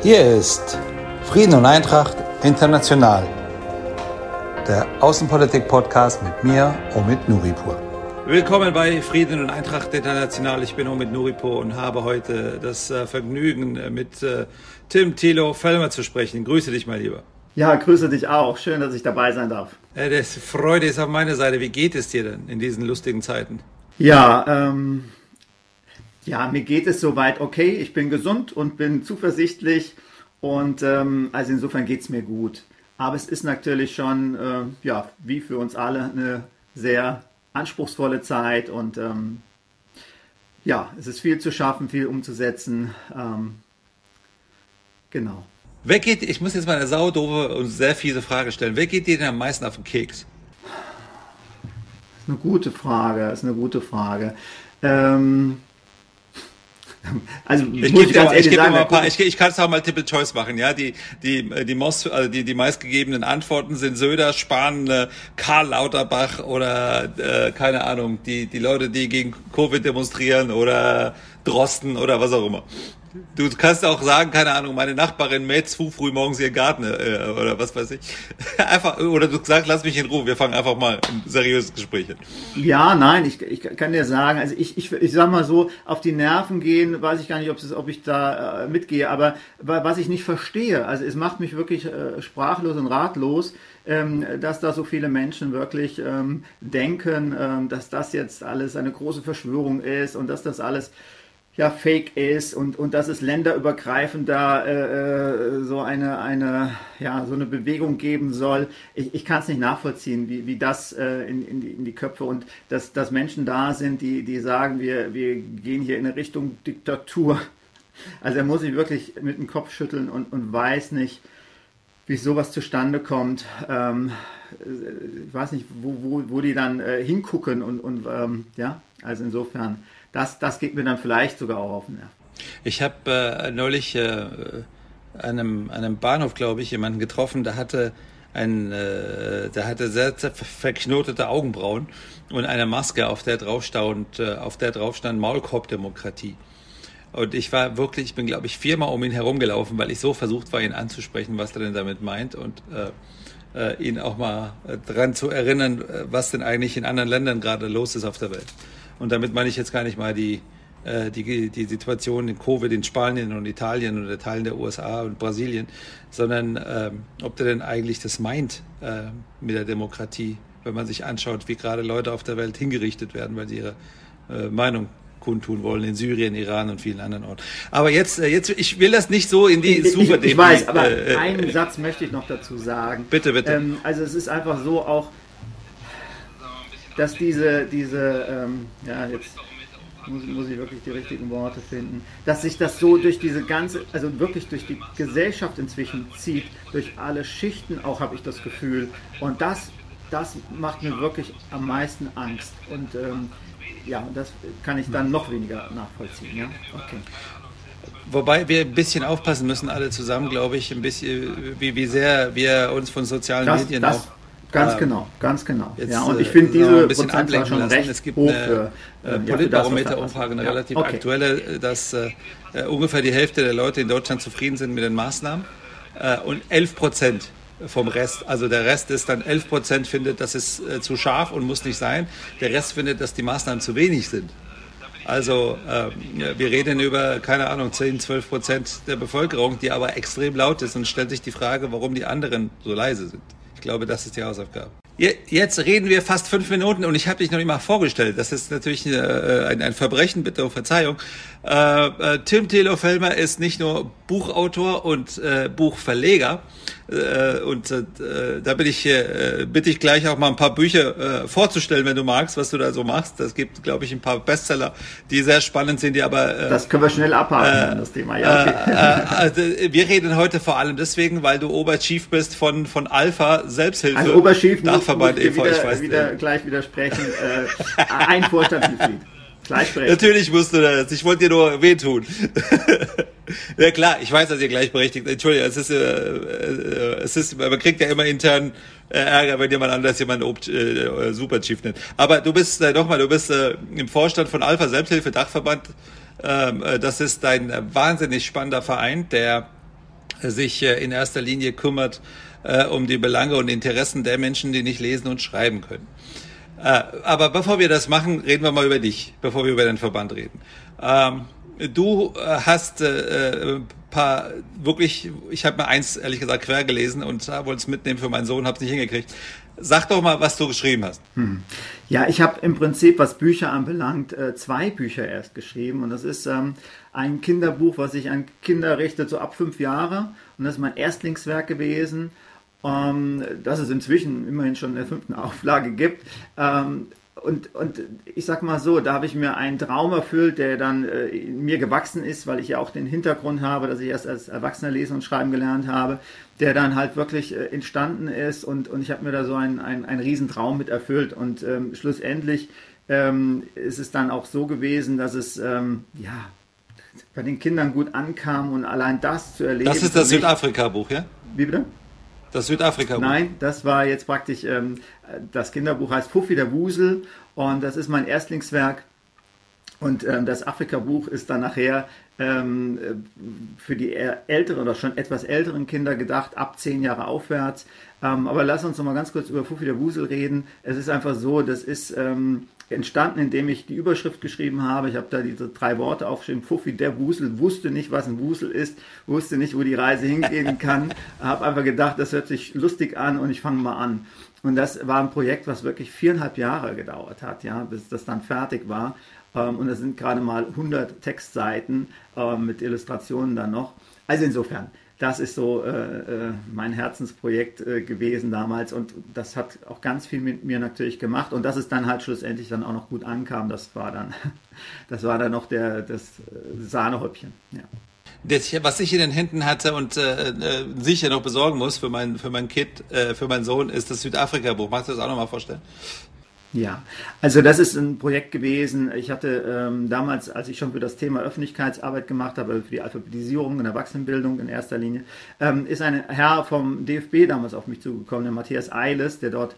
Hier ist Frieden und Eintracht International, der Außenpolitik-Podcast mit mir, Omid Nuripur. Willkommen bei Frieden und Eintracht International. Ich bin Omid Nuripur und habe heute das äh, Vergnügen, äh, mit äh, Tim Thilo Fellmer zu sprechen. Grüße dich mal lieber. Ja, grüße dich auch. Schön, dass ich dabei sein darf. Das Freude ist auf meiner Seite. Wie geht es dir denn in diesen lustigen Zeiten? Ja, ähm, ja, mir geht es soweit okay. Ich bin gesund und bin zuversichtlich und ähm, also insofern geht es mir gut. Aber es ist natürlich schon, äh, ja, wie für uns alle, eine sehr anspruchsvolle Zeit und ähm, ja, es ist viel zu schaffen, viel umzusetzen. Ähm, genau. Wer geht, ich muss jetzt mal eine saudove und sehr fiese Frage stellen. Wer geht dir denn am meisten auf den Keks? Das ist eine gute Frage, das ist eine gute Frage. Ähm, also ich gebe dir, ich geb mal ein paar, ich, ich kann es auch mal Triple Choice machen, ja. Die die die, Most, also die, die meistgegebenen Antworten sind Söder, Spahn, äh, Karl Lauterbach oder äh, keine Ahnung, die die Leute, die gegen Covid demonstrieren oder Drosten oder was auch immer. Du kannst auch sagen, keine Ahnung, meine Nachbarin mäht zu früh morgens ihr Garten äh, oder was weiß ich. Einfach, oder du sagst, lass mich in Ruhe, wir fangen einfach mal ein seriöses Gespräch an. Ja, nein, ich, ich kann dir sagen, also ich, ich, ich sag mal so, auf die Nerven gehen, weiß ich gar nicht, ob, es, ob ich da äh, mitgehe, aber was ich nicht verstehe, also es macht mich wirklich äh, sprachlos und ratlos, ähm, dass da so viele Menschen wirklich ähm, denken, ähm, dass das jetzt alles eine große Verschwörung ist und dass das alles ja fake ist und, und dass es länderübergreifend da äh, äh, so eine, eine, ja, so eine Bewegung geben soll. Ich, ich kann es nicht nachvollziehen, wie, wie das äh, in, in, die, in die Köpfe und dass, dass Menschen da sind, die, die sagen, wir, wir gehen hier in eine Richtung Diktatur. Also er muss sich wirklich mit dem Kopf schütteln und, und weiß nicht, wie sowas zustande kommt. Ähm, ich weiß nicht, wo, wo, wo die dann äh, hingucken und, und ähm, ja, also insofern das, das geht mir dann vielleicht sogar auch auf den Nerv. Ich habe äh, neulich äh, einem, einem Bahnhof, glaube ich, jemanden getroffen, der hatte ein, äh, der hatte sehr, sehr verknotete Augenbrauen und eine Maske, auf der drauf stand, äh, stand Maulkorbdemokratie. Und ich war wirklich, ich bin glaube ich viermal um ihn herumgelaufen, weil ich so versucht war, ihn anzusprechen, was er denn damit meint und äh, äh, ihn auch mal äh, dran zu erinnern, äh, was denn eigentlich in anderen Ländern gerade los ist auf der Welt. Und damit meine ich jetzt gar nicht mal die, äh, die, die Situation in Covid in Spanien und Italien oder Teilen der USA und Brasilien, sondern ähm, ob der denn eigentlich das meint äh, mit der Demokratie, wenn man sich anschaut, wie gerade Leute auf der Welt hingerichtet werden, weil sie ihre äh, Meinung kundtun wollen in Syrien, Iran und vielen anderen Orten. Aber jetzt, äh, jetzt, ich will das nicht so in die super Ich, ich weiß, aber äh, einen Satz möchte ich noch dazu sagen. Bitte, bitte. Ähm, also es ist einfach so auch, dass diese, diese ähm, ja, jetzt muss, muss, ich wirklich die richtigen Worte finden, dass sich das so durch diese ganze, also wirklich durch die Gesellschaft inzwischen zieht, durch alle Schichten auch habe ich das Gefühl. Und das, das macht mir wirklich am meisten Angst. Und ähm, ja, das kann ich dann noch weniger nachvollziehen. Ja? Okay. Wobei wir ein bisschen aufpassen müssen, alle zusammen, glaube ich, ein bisschen, wie, wie sehr wir uns von sozialen das, Medien das, auch Ganz ähm, genau, ganz genau. Jetzt, ja, und ich finde äh, diese ein bisschen Prozentzahl schon lassen. recht Es gibt hoch eine für, äh, Politbarometer-Umfrage, eine ja, relativ okay. aktuelle, dass äh, ungefähr die Hälfte der Leute in Deutschland zufrieden sind mit den Maßnahmen äh, und 11 Prozent vom Rest, also der Rest ist dann 11 Prozent findet, das ist äh, zu scharf und muss nicht sein. Der Rest findet, dass die Maßnahmen zu wenig sind. Also äh, wir reden über, keine Ahnung, 10, 12 Prozent der Bevölkerung, die aber extrem laut ist und stellt sich die Frage, warum die anderen so leise sind. Ich glaube, das ist die Hausaufgabe. Jetzt reden wir fast fünf Minuten und ich habe dich noch nicht mal vorgestellt. Das ist natürlich äh, ein, ein, Verbrechen, bitte um Verzeihung. Äh, äh, Tim Thelo Fellmer ist nicht nur Buchautor und Buchverleger, äh, und äh, da bin ich, äh, bitte ich gleich auch mal ein paar Bücher äh, vorzustellen, wenn du magst, was du da so machst. Das gibt, glaube ich, ein paar Bestseller, die sehr spannend sind, die aber. Äh, das können wir schnell abhaken, äh, das Thema. Ja, okay. äh, also, wir reden heute vor allem deswegen, weil du Oberchief bist von, von Alpha Selbsthilfe. Also Oberchief Dachverband e.V. Ich weiß wieder, gleich widersprechen. äh, ein Vorstandsmitglied. Natürlich musst du das. Ich wollte dir nur wehtun. ja klar, ich weiß, dass ihr gleichberechtigt. Entschuldigung, es ist, äh, äh, es ist, man kriegt ja immer intern äh, Ärger, wenn jemand anders jemand Ob äh, äh, Super Chief nennt. Aber du bist äh, nochmal, du bist äh, im Vorstand von Alpha Selbsthilfe Dachverband. Ähm, äh, das ist ein wahnsinnig spannender Verein, der sich in erster Linie kümmert um die Belange und Interessen der Menschen, die nicht lesen und schreiben können. Aber bevor wir das machen, reden wir mal über dich, bevor wir über den Verband reden. Ähm, du hast äh, paar wirklich, ich habe mir eins ehrlich gesagt quer gelesen und wollte es mitnehmen für meinen Sohn, habe es nicht hingekriegt. Sag doch mal, was du geschrieben hast. Hm. Ja, ich habe im Prinzip, was Bücher anbelangt, äh, zwei Bücher erst geschrieben und das ist ähm, ein Kinderbuch, was sich an Kinder richtet, so ab fünf Jahre und das ist mein Erstlingswerk gewesen. Ähm, das es inzwischen immerhin schon in der fünften Auflage gibt. Ähm, und, und ich sag mal so, da habe ich mir einen Traum erfüllt, der dann äh, mir gewachsen ist, weil ich ja auch den Hintergrund habe, dass ich erst als Erwachsener lesen und schreiben gelernt habe, der dann halt wirklich äh, entstanden ist und, und ich habe mir da so einen, einen, einen riesen Traum mit erfüllt und ähm, schlussendlich ähm, ist es dann auch so gewesen, dass es ähm, ja bei den Kindern gut ankam und allein das zu erleben. Das ist das Südafrika-Buch, ja? Wie bitte? Das Südafrika-Buch. Nein, das war jetzt praktisch, ähm, das Kinderbuch heißt Fuffi der Wusel und das ist mein Erstlingswerk. Und ähm, das Afrika-Buch ist dann nachher ähm, für die älteren oder schon etwas älteren Kinder gedacht, ab zehn Jahre aufwärts. Ähm, aber lass uns noch mal ganz kurz über Fuffi der Wusel reden. Es ist einfach so, das ist ähm, entstanden, indem ich die Überschrift geschrieben habe. Ich habe da diese drei Worte aufgeschrieben. Fuffi, der Wusel, wusste nicht, was ein Wusel ist, wusste nicht, wo die Reise hingehen kann. habe einfach gedacht, das hört sich lustig an und ich fange mal an. Und das war ein Projekt, was wirklich viereinhalb Jahre gedauert hat, ja, bis das dann fertig war. Ähm, und es sind gerade mal 100 Textseiten ähm, mit Illustrationen dann noch. Also insofern, das ist so äh, äh, mein Herzensprojekt äh, gewesen damals und das hat auch ganz viel mit mir natürlich gemacht und dass es dann halt schlussendlich dann auch noch gut ankam, das war dann, das war dann noch der, das äh, Sahnehäubchen. Ja. Das, was ich in den Händen hatte und äh, äh, sicher noch besorgen muss für mein, für mein Kind, äh, für meinen Sohn, ist das Südafrika-Buch. Magst du das auch noch mal vorstellen? Ja, also das ist ein Projekt gewesen. Ich hatte ähm, damals, als ich schon für das Thema Öffentlichkeitsarbeit gemacht habe, für die Alphabetisierung und Erwachsenenbildung in erster Linie, ähm, ist ein Herr vom DFB damals auf mich zugekommen, der Matthias Eiles, der dort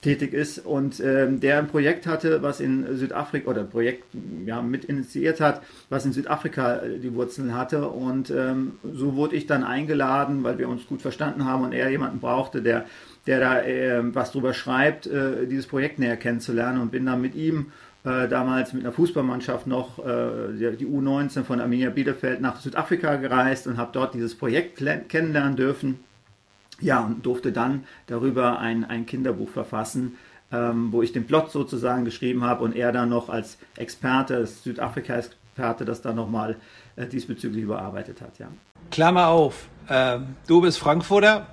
tätig ist und ähm, der ein Projekt hatte, was in Südafrika oder Projekt ja, mit initiiert hat, was in Südafrika äh, die Wurzeln hatte und ähm, so wurde ich dann eingeladen, weil wir uns gut verstanden haben und er jemanden brauchte, der der da äh, was drüber schreibt, äh, dieses Projekt näher kennenzulernen und bin dann mit ihm äh, damals mit einer Fußballmannschaft noch äh, die U19 von Arminia Bielefeld nach Südafrika gereist und habe dort dieses Projekt kennenlernen dürfen. Ja, und durfte dann darüber ein, ein Kinderbuch verfassen, ähm, wo ich den Plot sozusagen geschrieben habe und er dann noch als Experte, als Südafrika-Experte, das dann nochmal äh, diesbezüglich überarbeitet hat. Ja. Klammer auf, ähm, du bist Frankfurter,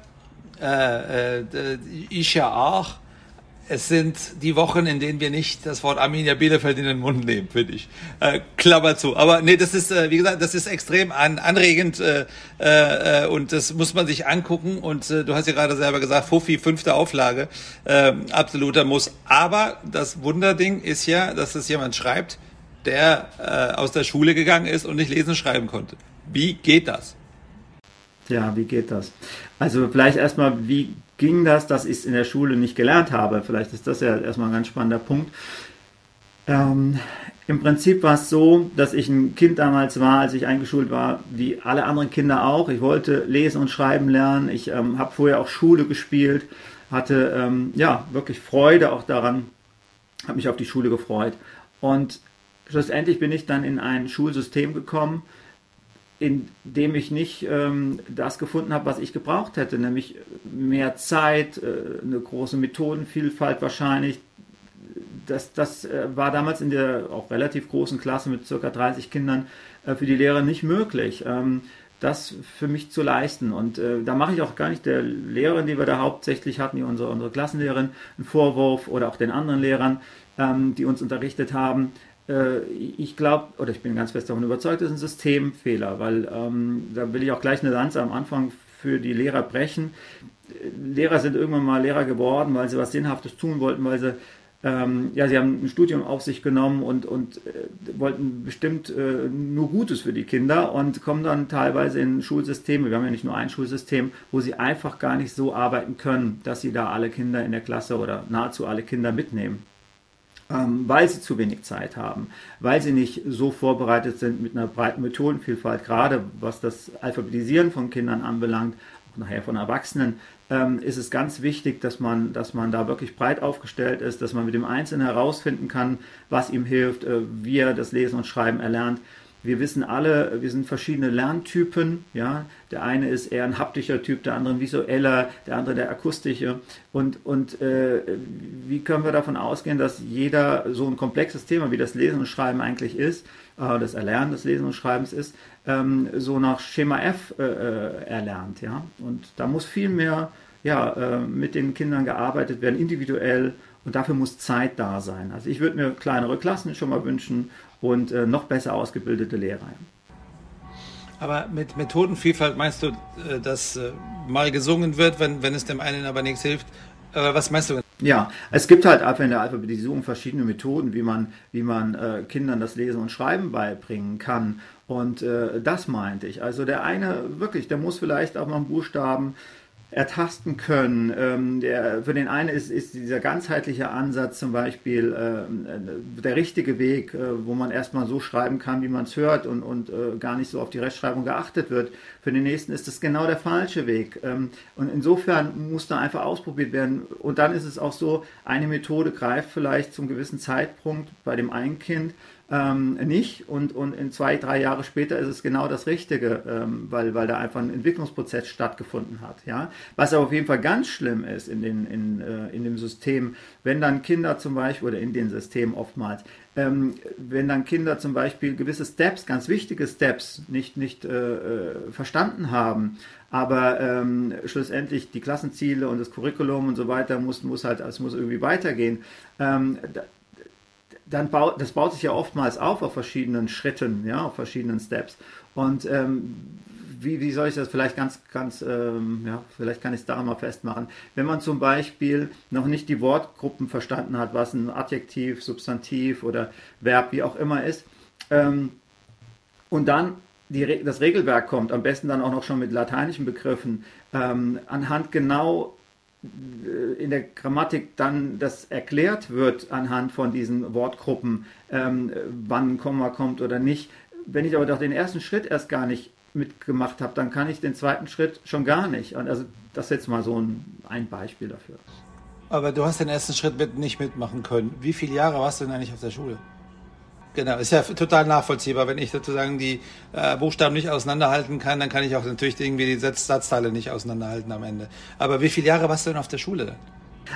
äh, äh, ich ja auch. Es sind die Wochen, in denen wir nicht das Wort Arminia Bielefeld in den Mund nehmen, finde ich. Äh, Klammer zu. Aber nee, das ist, äh, wie gesagt, das ist extrem an, anregend äh, äh, und das muss man sich angucken. Und äh, du hast ja gerade selber gesagt, Fuffi, fünfte Auflage, äh, absoluter Muss. Aber das Wunderding ist ja, dass es jemand schreibt, der äh, aus der Schule gegangen ist und nicht lesen schreiben konnte. Wie geht das? Ja, wie geht das? Also vielleicht erstmal, wie ging das, dass ich es in der Schule nicht gelernt habe? Vielleicht ist das ja erstmal ein ganz spannender Punkt. Ähm, Im Prinzip war es so, dass ich ein Kind damals war, als ich eingeschult war, wie alle anderen Kinder auch. Ich wollte lesen und schreiben lernen. Ich ähm, habe vorher auch Schule gespielt, hatte ähm, ja wirklich Freude auch daran, habe mich auf die Schule gefreut. Und schlussendlich bin ich dann in ein Schulsystem gekommen, in dem ich nicht ähm, das gefunden habe, was ich gebraucht hätte, nämlich mehr Zeit, äh, eine große Methodenvielfalt wahrscheinlich. Das, das äh, war damals in der auch relativ großen Klasse mit ca. 30 Kindern äh, für die Lehrer nicht möglich, ähm, das für mich zu leisten. Und äh, da mache ich auch gar nicht der Lehrerin, die wir da hauptsächlich hatten, die unsere, unsere Klassenlehrerin, einen Vorwurf oder auch den anderen Lehrern, ähm, die uns unterrichtet haben ich glaube, oder ich bin ganz fest davon überzeugt, das ist ein Systemfehler, weil ähm, da will ich auch gleich eine Lanze am Anfang für die Lehrer brechen. Lehrer sind irgendwann mal Lehrer geworden, weil sie was Sinnhaftes tun wollten, weil sie ähm, ja, sie haben ein Studium auf sich genommen und, und äh, wollten bestimmt äh, nur Gutes für die Kinder und kommen dann teilweise in Schulsysteme, wir haben ja nicht nur ein Schulsystem, wo sie einfach gar nicht so arbeiten können, dass sie da alle Kinder in der Klasse oder nahezu alle Kinder mitnehmen. Ähm, weil sie zu wenig Zeit haben, weil sie nicht so vorbereitet sind mit einer breiten Methodenvielfalt, gerade was das Alphabetisieren von Kindern anbelangt, auch nachher von Erwachsenen, ähm, ist es ganz wichtig, dass man, dass man da wirklich breit aufgestellt ist, dass man mit dem Einzelnen herausfinden kann, was ihm hilft, äh, wie er das Lesen und Schreiben erlernt. Wir wissen alle, wir sind verschiedene Lerntypen. Ja? Der eine ist eher ein haptischer Typ, der andere ein visueller, der andere der akustische. Und, und äh, wie können wir davon ausgehen, dass jeder so ein komplexes Thema, wie das Lesen und Schreiben eigentlich ist, äh, das Erlernen des Lesen und Schreibens ist, ähm, so nach Schema F äh, äh erlernt. Ja? Und da muss viel mehr ja, äh, mit den Kindern gearbeitet werden, individuell. Und dafür muss Zeit da sein. Also ich würde mir kleinere Klassen schon mal wünschen und äh, noch besser ausgebildete Lehrer. Aber mit Methodenvielfalt meinst du, äh, dass äh, mal gesungen wird, wenn, wenn es dem einen aber nichts hilft? Was meinst du? Ja, es gibt halt einfach in der Alphabetisierung verschiedene Methoden, wie man, wie man äh, Kindern das Lesen und Schreiben beibringen kann. Und äh, das meinte ich. Also der eine, wirklich, der muss vielleicht auch mal einen Buchstaben ertasten können. Ähm, der, für den einen ist, ist dieser ganzheitliche Ansatz zum Beispiel äh, der richtige Weg, äh, wo man erstmal so schreiben kann, wie man es hört und, und äh, gar nicht so auf die Rechtschreibung geachtet wird. Für den nächsten ist es genau der falsche Weg. Ähm, und insofern muss da einfach ausprobiert werden. Und dann ist es auch so, eine Methode greift vielleicht zum gewissen Zeitpunkt bei dem einen Kind ähm, nicht und, und in zwei, drei Jahre später ist es genau das Richtige, ähm, weil, weil da einfach ein Entwicklungsprozess stattgefunden hat. Ja? Was aber auf jeden Fall ganz schlimm ist in, den, in, äh, in dem System, wenn dann Kinder zum Beispiel, oder in den Systemen oftmals, ähm, wenn dann Kinder zum Beispiel gewisse Steps, ganz wichtige Steps, nicht, nicht äh, äh verstanden haben, aber ähm, schlussendlich die Klassenziele und das Curriculum und so weiter muss, muss halt, es muss irgendwie weitergehen. Ähm, dann baut, das baut sich ja oftmals auf auf verschiedenen Schritten, ja, auf verschiedenen Steps. Und ähm, wie, wie soll ich das vielleicht ganz, ganz, ähm, ja, vielleicht kann ich es daran mal festmachen. Wenn man zum Beispiel noch nicht die Wortgruppen verstanden hat, was ein Adjektiv, Substantiv oder Verb, wie auch immer ist, ähm, und dann die, das Regelwerk kommt, am besten dann auch noch schon mit lateinischen Begriffen, ähm, anhand genau in der Grammatik dann das erklärt wird anhand von diesen Wortgruppen, ähm, wann ein Komma kommt oder nicht. Wenn ich aber doch den ersten Schritt erst gar nicht mitgemacht habe, dann kann ich den zweiten Schritt schon gar nicht. Und also das ist jetzt mal so ein, ein Beispiel dafür. Aber du hast den ersten Schritt mit, nicht mitmachen können. Wie viele Jahre warst du denn eigentlich auf der Schule? Genau, ist ja total nachvollziehbar. Wenn ich sozusagen die äh, Buchstaben nicht auseinanderhalten kann, dann kann ich auch natürlich irgendwie die Satz Satzteile nicht auseinanderhalten am Ende. Aber wie viele Jahre warst du denn auf der Schule?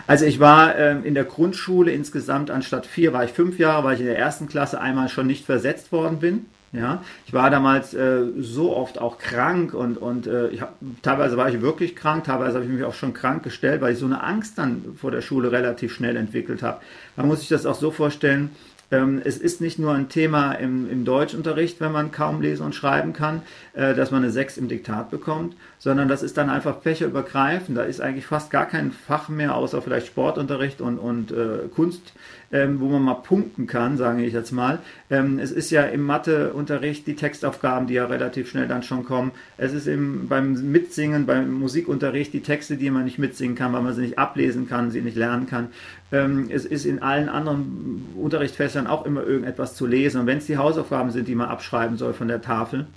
Also ich war ähm, in der Grundschule insgesamt anstatt vier war ich fünf Jahre, weil ich in der ersten Klasse einmal schon nicht versetzt worden bin. Ja, ich war damals äh, so oft auch krank und, und äh, ich hab, teilweise war ich wirklich krank, teilweise habe ich mich auch schon krank gestellt, weil ich so eine Angst dann vor der Schule relativ schnell entwickelt habe. Man muss sich das auch so vorstellen, es ist nicht nur ein Thema im, im Deutschunterricht, wenn man kaum lesen und schreiben kann, äh, dass man eine 6 im Diktat bekommt, sondern das ist dann einfach fächerübergreifend. Da ist eigentlich fast gar kein Fach mehr, außer vielleicht Sportunterricht und, und äh, Kunst, ähm, wo man mal punkten kann, sage ich jetzt mal. Ähm, es ist ja im Matheunterricht die Textaufgaben, die ja relativ schnell dann schon kommen. Es ist im, beim Mitsingen, beim Musikunterricht die Texte, die man nicht mitsingen kann, weil man sie nicht ablesen kann, sie nicht lernen kann. Ähm, es ist in allen anderen Unterrichtsfächern auch immer irgendetwas zu lesen. Und wenn es die Hausaufgaben sind, die man abschreiben soll von der Tafel,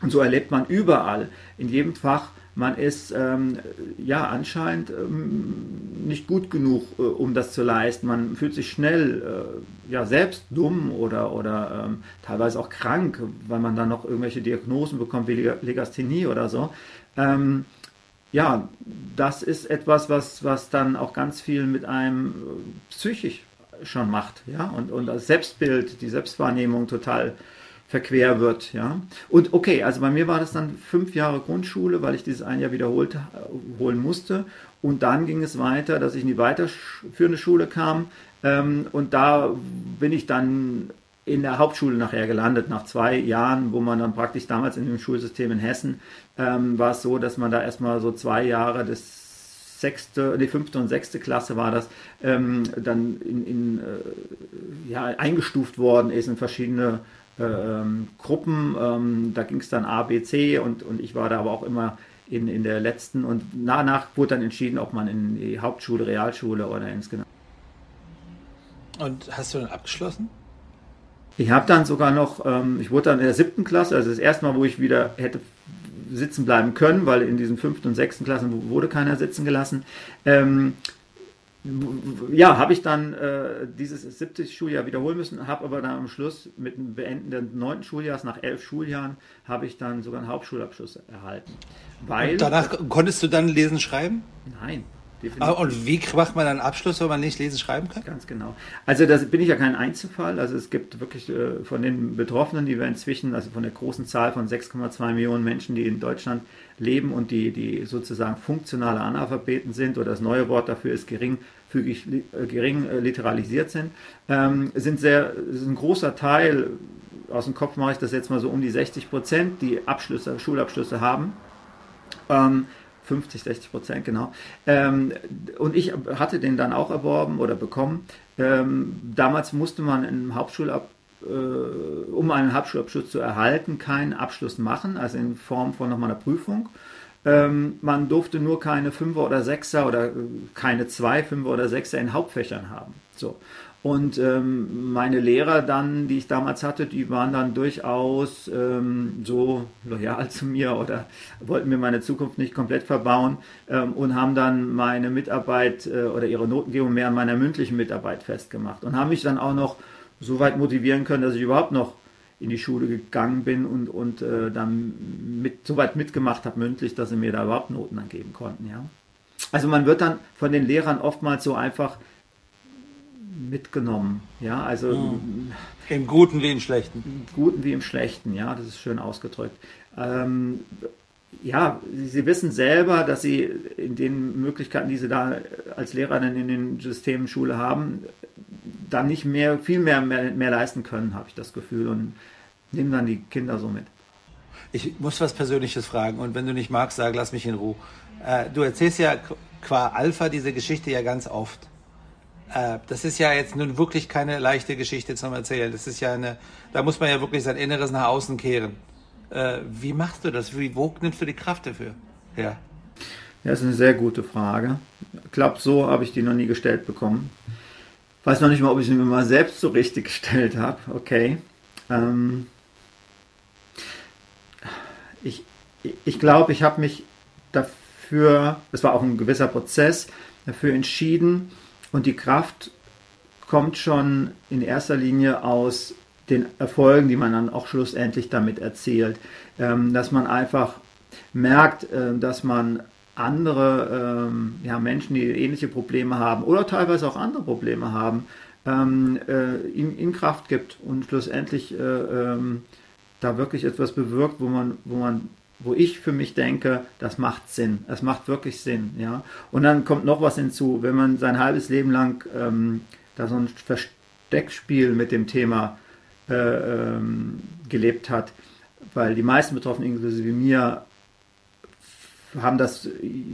und so erlebt man überall, in jedem Fach, man ist ähm, ja anscheinend ähm, nicht gut genug, äh, um das zu leisten. Man fühlt sich schnell äh, ja selbst dumm oder, oder ähm, teilweise auch krank, weil man dann noch irgendwelche Diagnosen bekommt wie Legasthenie oder so. Ähm, ja, das ist etwas, was, was dann auch ganz viel mit einem äh, psychisch schon macht, ja, und, und das Selbstbild, die Selbstwahrnehmung total verquer wird, ja. Und okay, also bei mir war das dann fünf Jahre Grundschule, weil ich dieses ein Jahr wiederholt äh, holen musste. Und dann ging es weiter, dass ich in die weiterführende Schule kam. Ähm, und da bin ich dann in der Hauptschule nachher gelandet, nach zwei Jahren, wo man dann praktisch damals in dem Schulsystem in Hessen ähm, war es so, dass man da erstmal so zwei Jahre das sechste, die fünfte und sechste Klasse war das, ähm, dann in, in äh, ja, eingestuft worden ist in verschiedene ähm, Gruppen. Ähm, da ging es dann A, B, C und, und ich war da aber auch immer in, in der letzten und danach wurde dann entschieden, ob man in die Hauptschule, Realschule oder ins genau. Und hast du dann abgeschlossen? Ich habe dann sogar noch, ähm, ich wurde dann in der siebten Klasse, also das erste Mal, wo ich wieder hätte sitzen bleiben können, weil in diesen fünften und sechsten Klassen wurde keiner sitzen gelassen. Ähm, ja, habe ich dann äh, dieses 70 Schuljahr wiederholen müssen, habe aber dann am Schluss mit dem Beenden des neunten Schuljahres, nach elf Schuljahren, habe ich dann sogar einen Hauptschulabschluss erhalten. Weil, und danach konntest du dann lesen, schreiben? Nein, Definitiv. Und wie macht man dann Abschluss, wenn man nicht lesen, schreiben kann? Ganz genau. Also da bin ich ja kein Einzelfall. Also es gibt wirklich äh, von den Betroffenen, die wir inzwischen, also von der großen Zahl von 6,2 Millionen Menschen, die in Deutschland leben und die, die sozusagen funktionale Analphabeten sind, oder das neue Wort dafür ist geringfügig, äh, gering äh, literalisiert sind, ähm, sind sehr, ist ein großer Teil, aus dem Kopf mache ich das jetzt mal so um die 60 Prozent, die Abschlüsse, Schulabschlüsse haben. Ähm, 50, 60 Prozent, genau. Ähm, und ich hatte den dann auch erworben oder bekommen. Ähm, damals musste man im Hauptschulab äh, um einen Hauptschulabschluss zu erhalten, keinen Abschluss machen, also in Form von nochmal einer Prüfung. Ähm, man durfte nur keine Fünfer oder Sechser oder keine zwei Fünfer oder Sechser in Hauptfächern haben. So. Und ähm, meine Lehrer dann, die ich damals hatte, die waren dann durchaus ähm, so loyal zu mir oder wollten mir meine Zukunft nicht komplett verbauen ähm, und haben dann meine Mitarbeit äh, oder ihre Notengebung mehr an meiner mündlichen Mitarbeit festgemacht und haben mich dann auch noch so weit motivieren können, dass ich überhaupt noch in die Schule gegangen bin und, und äh, dann mit, so weit mitgemacht habe mündlich, dass sie mir da überhaupt Noten angeben konnten. Ja. Also man wird dann von den Lehrern oftmals so einfach mitgenommen. Ja, also mhm. im Guten wie im Schlechten. Im Guten wie im Schlechten, ja, das ist schön ausgedrückt. Ähm, ja, sie wissen selber, dass sie in den Möglichkeiten, die sie da als Lehrer dann in den Systemen Schule haben, dann nicht mehr, viel mehr, mehr, mehr leisten können, habe ich das Gefühl, und nehmen dann die Kinder so mit. Ich muss was Persönliches fragen und wenn du nicht magst, sag, lass mich in Ruhe. Äh, du erzählst ja qua Alpha diese Geschichte ja ganz oft. Äh, das ist ja jetzt nun wirklich keine leichte Geschichte zum Erzählen. Das ist ja eine, da muss man ja wirklich sein Inneres nach außen kehren. Äh, wie machst du das? Wie, wo nimmst du die Kraft dafür Ja. Ja, ist eine sehr gute Frage. Ich glaube, so habe ich die noch nie gestellt bekommen. Weiß noch nicht mal, ob ich sie mir mal selbst so richtig gestellt habe. Okay. Ähm ich ich glaube, ich habe mich dafür, es war auch ein gewisser Prozess, dafür entschieden, und die Kraft kommt schon in erster Linie aus den Erfolgen, die man dann auch schlussendlich damit erzielt. Ähm, dass man einfach merkt, äh, dass man andere ähm, ja, Menschen, die ähnliche Probleme haben oder teilweise auch andere Probleme haben, ähm, äh, in, Kraft gibt und schlussendlich äh, da wirklich etwas bewirkt, wo man, wo man wo ich für mich denke, das macht Sinn. Es macht wirklich Sinn. Ja? Und dann kommt noch was hinzu, wenn man sein halbes Leben lang ähm, da so ein Versteckspiel mit dem Thema äh, ähm, gelebt hat, weil die meisten Betroffenen, inklusive mir, haben das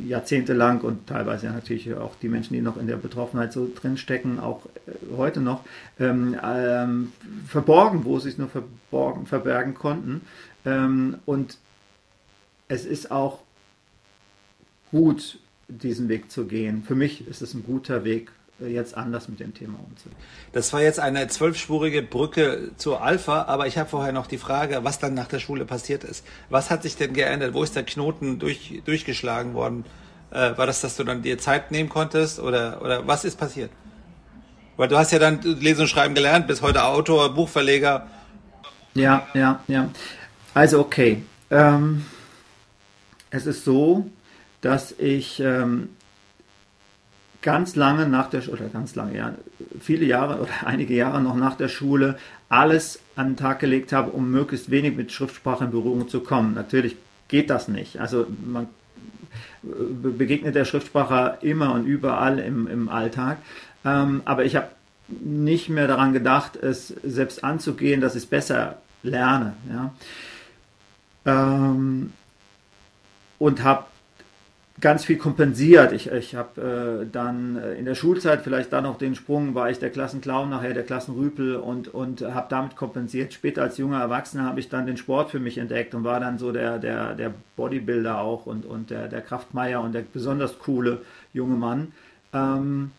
jahrzehntelang und teilweise ja natürlich auch die Menschen, die noch in der Betroffenheit so drinstecken, auch äh, heute noch, ähm, ähm, verborgen, wo sie es nur verborgen, verbergen konnten. Ähm, und es ist auch gut, diesen Weg zu gehen. Für mich ist es ein guter Weg, jetzt anders mit dem Thema umzugehen. Das war jetzt eine zwölfspurige Brücke zur Alpha, aber ich habe vorher noch die Frage, was dann nach der Schule passiert ist. Was hat sich denn geändert? Wo ist der Knoten durch, durchgeschlagen worden? Äh, war das, dass du dann dir Zeit nehmen konntest oder, oder was ist passiert? Weil du hast ja dann Lesen und Schreiben gelernt, bist heute Autor, Buchverleger. Ja, ja, ja. Also okay. Ähm, es ist so, dass ich ähm, ganz lange nach der oder ganz lange, ja, viele Jahre oder einige Jahre noch nach der Schule alles an den Tag gelegt habe, um möglichst wenig mit Schriftsprache in Berührung zu kommen. Natürlich geht das nicht. Also man äh, begegnet der Schriftsprache immer und überall im, im Alltag. Ähm, aber ich habe nicht mehr daran gedacht, es selbst anzugehen, dass ich es besser lerne. Ja. Ähm, und habe ganz viel kompensiert. Ich, ich habe äh, dann äh, in der Schulzeit vielleicht dann noch den Sprung, war ich der Klassenclown, nachher der Klassenrüpel und, und habe damit kompensiert. Später als junger Erwachsener habe ich dann den Sport für mich entdeckt und war dann so der, der, der Bodybuilder auch und, und der, der Kraftmeier und der besonders coole junge Mann. Ähm,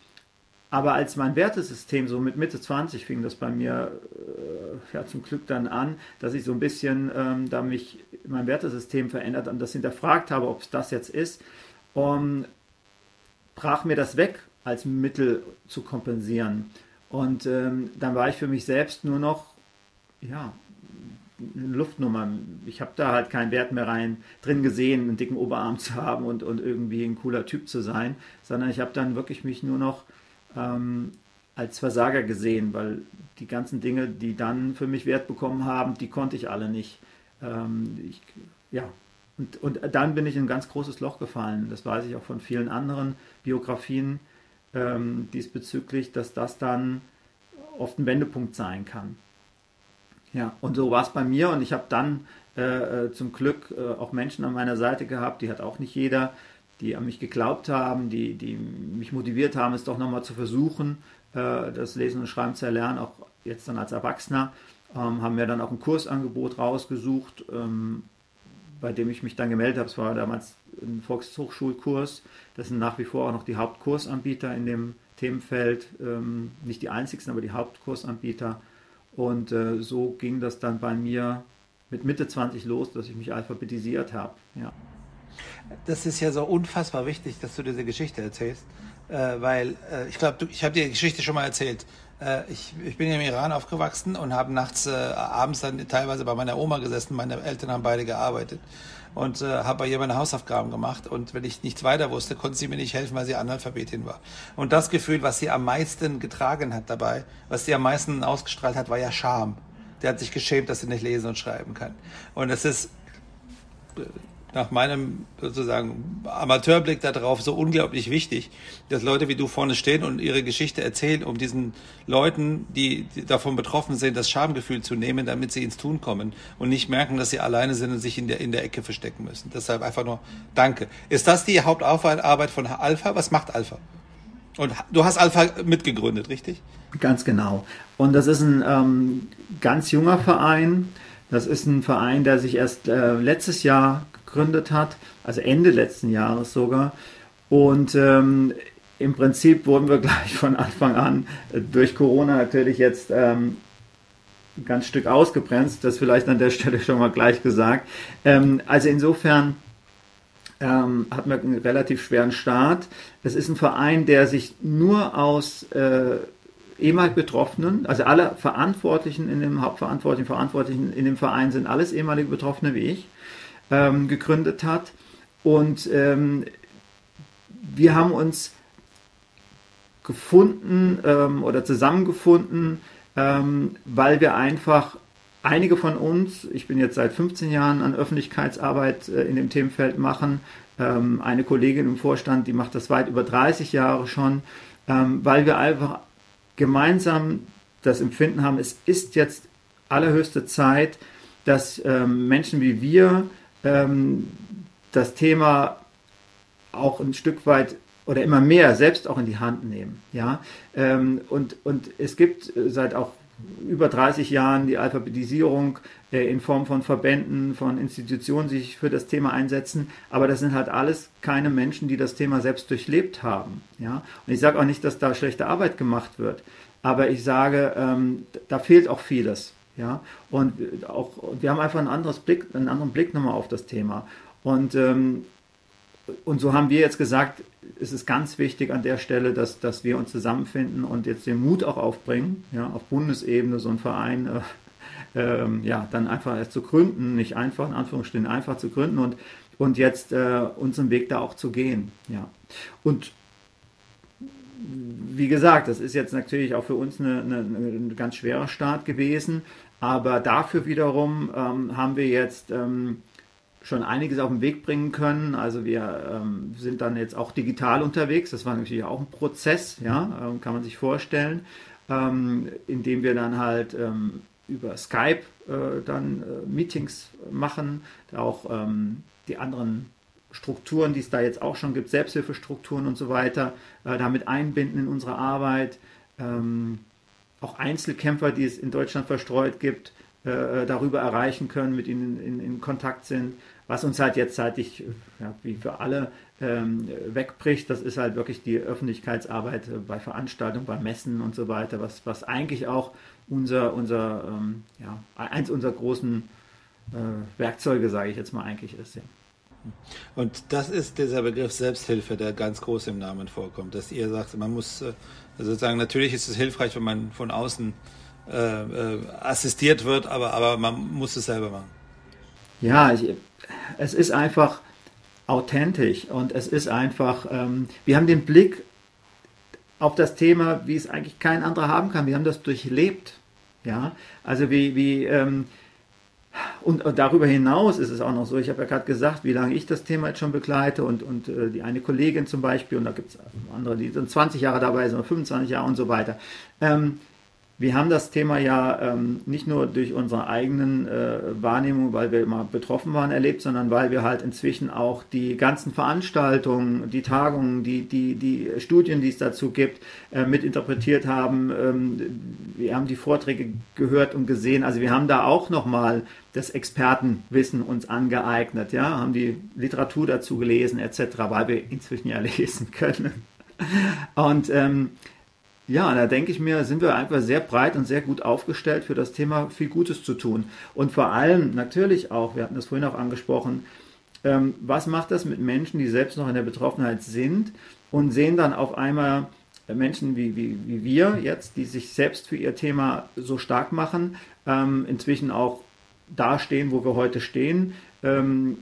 Aber als mein Wertesystem so mit Mitte 20 fing das bei mir äh, ja zum Glück dann an, dass ich so ein bisschen ähm, da mich mein Wertesystem verändert und das hinterfragt habe, ob es das jetzt ist, um, brach mir das weg als Mittel zu kompensieren. Und ähm, dann war ich für mich selbst nur noch ja, eine Luftnummer. Ich habe da halt keinen Wert mehr rein drin gesehen, einen dicken Oberarm zu haben und, und irgendwie ein cooler Typ zu sein, sondern ich habe dann wirklich mich nur noch ähm, als Versager gesehen, weil die ganzen Dinge, die dann für mich Wert bekommen haben, die konnte ich alle nicht. Ähm, ich, ja, und, und dann bin ich in ein ganz großes Loch gefallen. Das weiß ich auch von vielen anderen Biografien ähm, diesbezüglich, dass das dann oft ein Wendepunkt sein kann. Ja, und so war es bei mir und ich habe dann äh, äh, zum Glück äh, auch Menschen an meiner Seite gehabt, die hat auch nicht jeder, die an mich geglaubt haben, die, die mich motiviert haben, es doch nochmal zu versuchen, äh, das Lesen und Schreiben zu erlernen, auch jetzt dann als Erwachsener, ähm, haben mir dann auch ein Kursangebot rausgesucht, ähm, bei dem ich mich dann gemeldet habe. Es war damals ein Volkshochschulkurs, das sind nach wie vor auch noch die Hauptkursanbieter in dem Themenfeld, ähm, nicht die einzigsten, aber die Hauptkursanbieter. Und äh, so ging das dann bei mir mit Mitte 20 los, dass ich mich alphabetisiert habe. Ja. Das ist ja so unfassbar wichtig, dass du diese Geschichte erzählst, äh, weil äh, ich glaube, ich habe dir die Geschichte schon mal erzählt. Äh, ich, ich, bin im Iran aufgewachsen und habe nachts, äh, abends dann teilweise bei meiner Oma gesessen. Meine Eltern haben beide gearbeitet und äh, habe bei ihr meine Hausaufgaben gemacht. Und wenn ich nichts weiter wusste, konnte sie mir nicht helfen, weil sie Analphabetin war. Und das Gefühl, was sie am meisten getragen hat dabei, was sie am meisten ausgestrahlt hat, war ja Scham. Der hat sich geschämt, dass sie nicht lesen und schreiben kann. Und es ist nach meinem sozusagen Amateurblick darauf so unglaublich wichtig, dass Leute wie du vorne stehen und ihre Geschichte erzählen, um diesen Leuten, die, davon betroffen sind, das Schamgefühl zu nehmen, damit sie ins Tun kommen und nicht merken, dass sie alleine sind und sich in der, in der Ecke verstecken müssen. Deshalb einfach nur Danke. Ist das die Hauptarbeit von Alpha? Was macht Alpha? Und du hast Alpha mitgegründet, richtig? Ganz genau. Und das ist ein ähm, ganz junger Verein. Das ist ein Verein, der sich erst äh, letztes Jahr gegründet hat, also Ende letzten Jahres sogar. Und ähm, im Prinzip wurden wir gleich von Anfang an äh, durch Corona natürlich jetzt ähm, ein ganz Stück ausgebremst, das vielleicht an der Stelle schon mal gleich gesagt. Ähm, also insofern ähm, hatten wir einen relativ schweren Start. Es ist ein Verein, der sich nur aus äh, ehemalig Betroffenen, also alle Verantwortlichen in dem Hauptverantwortlichen, Verantwortlichen in dem Verein sind alles ehemalige Betroffene wie ich ähm, gegründet hat. Und ähm, wir haben uns gefunden ähm, oder zusammengefunden, ähm, weil wir einfach einige von uns, ich bin jetzt seit 15 Jahren an Öffentlichkeitsarbeit äh, in dem Themenfeld machen, ähm, eine Kollegin im Vorstand, die macht das weit über 30 Jahre schon, ähm, weil wir einfach gemeinsam das Empfinden haben, es ist jetzt allerhöchste Zeit, dass Menschen wie wir ähm, das Thema auch ein Stück weit oder immer mehr selbst auch in die Hand nehmen. Ja? Ähm, und, und es gibt seit auch über 30 Jahren die Alphabetisierung äh, in Form von Verbänden, von Institutionen, die sich für das Thema einsetzen. Aber das sind halt alles keine Menschen, die das Thema selbst durchlebt haben. Ja? Und ich sage auch nicht, dass da schlechte Arbeit gemacht wird. Aber ich sage, ähm, da fehlt auch vieles. Ja, und auch wir haben einfach ein anderes Blick, einen anderen Blick nochmal auf das Thema. Und, ähm, und so haben wir jetzt gesagt, es ist ganz wichtig an der Stelle, dass, dass wir uns zusammenfinden und jetzt den Mut auch aufbringen, ja, auf Bundesebene so einen Verein äh, äh, ja, dann einfach erst zu gründen, nicht einfach, in Anführungsstrichen, einfach zu gründen und, und jetzt äh, unseren Weg da auch zu gehen. Ja. Und wie gesagt, das ist jetzt natürlich auch für uns ein ganz schwerer Start gewesen. Aber dafür wiederum ähm, haben wir jetzt ähm, schon einiges auf den Weg bringen können. Also wir ähm, sind dann jetzt auch digital unterwegs. Das war natürlich auch ein Prozess, ja, ähm, kann man sich vorstellen, ähm, indem wir dann halt ähm, über Skype äh, dann äh, Meetings machen, auch die anderen Strukturen, die es da jetzt auch schon gibt, Selbsthilfestrukturen und so weiter, äh, damit einbinden in unsere Arbeit. Ähm, auch Einzelkämpfer, die es in Deutschland verstreut gibt, äh, darüber erreichen können, mit ihnen in, in Kontakt sind. was uns halt jetzt zeitlich, ja, wie für alle, ähm, wegbricht, das ist halt wirklich die Öffentlichkeitsarbeit äh, bei Veranstaltungen, bei Messen und so weiter, was, was eigentlich auch unser, unser ähm, ja, eins unserer großen äh, Werkzeuge, sage ich jetzt mal, eigentlich ist. Ja. Und das ist dieser Begriff Selbsthilfe, der ganz groß im Namen vorkommt, dass ihr sagt, man muss äh, sozusagen, natürlich ist es hilfreich, wenn man von außen äh, äh, assistiert wird, aber, aber man muss es selber machen. Ja, ich, es ist einfach authentisch und es ist einfach, ähm, wir haben den Blick auf das Thema, wie es eigentlich kein anderer haben kann. Wir haben das durchlebt. Ja, also wie, wie ähm, und, darüber hinaus ist es auch noch so, ich habe ja gerade gesagt, wie lange ich das Thema jetzt schon begleite und, und äh, die eine Kollegin zum Beispiel, und da gibt es andere, die sind 20 Jahre dabei sind oder 25 Jahre und so weiter. Ähm, wir haben das Thema ja ähm, nicht nur durch unsere eigenen äh, Wahrnehmung, weil wir immer betroffen waren, erlebt, sondern weil wir halt inzwischen auch die ganzen Veranstaltungen, die Tagungen, die, die, die Studien, die es dazu gibt, äh, mitinterpretiert haben. Ähm, wir haben die Vorträge gehört und gesehen. Also wir haben da auch nochmal das Expertenwissen uns angeeignet, ja, haben die Literatur dazu gelesen etc., weil wir inzwischen ja lesen können. Und ähm, ja, da denke ich mir, sind wir einfach sehr breit und sehr gut aufgestellt für das Thema viel Gutes zu tun. Und vor allem natürlich auch, wir hatten das vorhin auch angesprochen, ähm, was macht das mit Menschen, die selbst noch in der Betroffenheit sind und sehen dann auf einmal Menschen wie, wie, wie wir jetzt, die sich selbst für ihr Thema so stark machen, ähm, inzwischen auch dastehen, wo wir heute stehen. Ähm,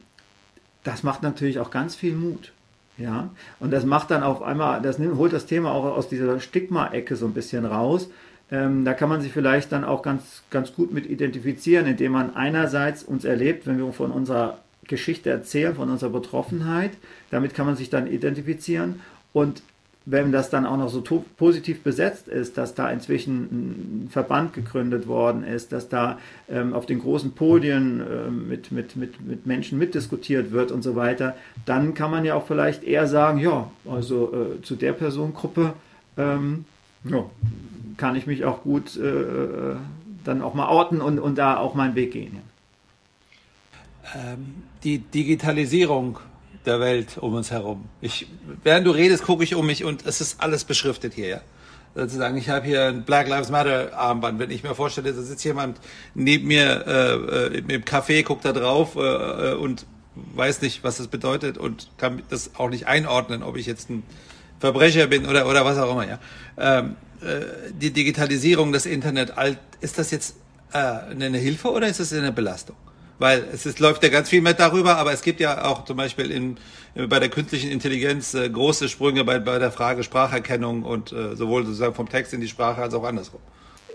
das macht natürlich auch ganz viel Mut. Ja, und das macht dann auf einmal, das nimmt, holt das Thema auch aus dieser Stigma-Ecke so ein bisschen raus. Ähm, da kann man sich vielleicht dann auch ganz, ganz gut mit identifizieren, indem man einerseits uns erlebt, wenn wir von unserer Geschichte erzählen, von unserer Betroffenheit, damit kann man sich dann identifizieren und wenn das dann auch noch so positiv besetzt ist, dass da inzwischen ein Verband gegründet worden ist, dass da ähm, auf den großen Podien äh, mit, mit, mit, mit Menschen mitdiskutiert wird und so weiter, dann kann man ja auch vielleicht eher sagen, ja, also äh, zu der Personengruppe ähm, ja, kann ich mich auch gut äh, äh dann auch mal orten und, und da auch meinen Weg gehen. Ähm, die Digitalisierung der Welt um uns herum. Ich, während du redest, gucke ich um mich und es ist alles beschriftet hier. Ja? Sozusagen, ich habe hier ein Black Lives Matter Armband. Wenn ich mir vorstelle, da sitzt jemand neben mir äh, äh, im Café, guckt da drauf äh, äh, und weiß nicht, was das bedeutet und kann das auch nicht einordnen, ob ich jetzt ein Verbrecher bin oder oder was auch immer. Ja, ähm, äh, die Digitalisierung, das Internet, ist das jetzt äh, eine Hilfe oder ist es eine Belastung? Weil es ist, läuft ja ganz viel mehr darüber, aber es gibt ja auch zum Beispiel in, bei der künstlichen Intelligenz äh, große Sprünge bei, bei der Frage Spracherkennung und äh, sowohl sozusagen vom Text in die Sprache als auch andersrum.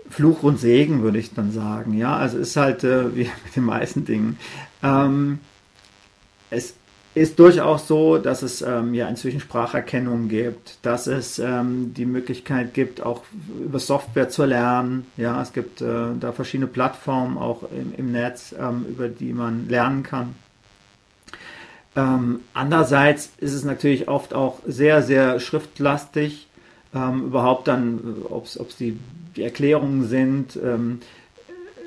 Fluch und Segen würde ich dann sagen, ja, also ist halt äh, wie mit den meisten Dingen. Ähm, es ist durchaus so, dass es ähm, ja inzwischen Spracherkennung gibt, dass es ähm, die Möglichkeit gibt, auch über Software zu lernen. Ja, es gibt äh, da verschiedene Plattformen auch im, im Netz, ähm, über die man lernen kann. Ähm, andererseits ist es natürlich oft auch sehr, sehr schriftlastig, ähm, überhaupt dann, ob es die, die Erklärungen sind ähm,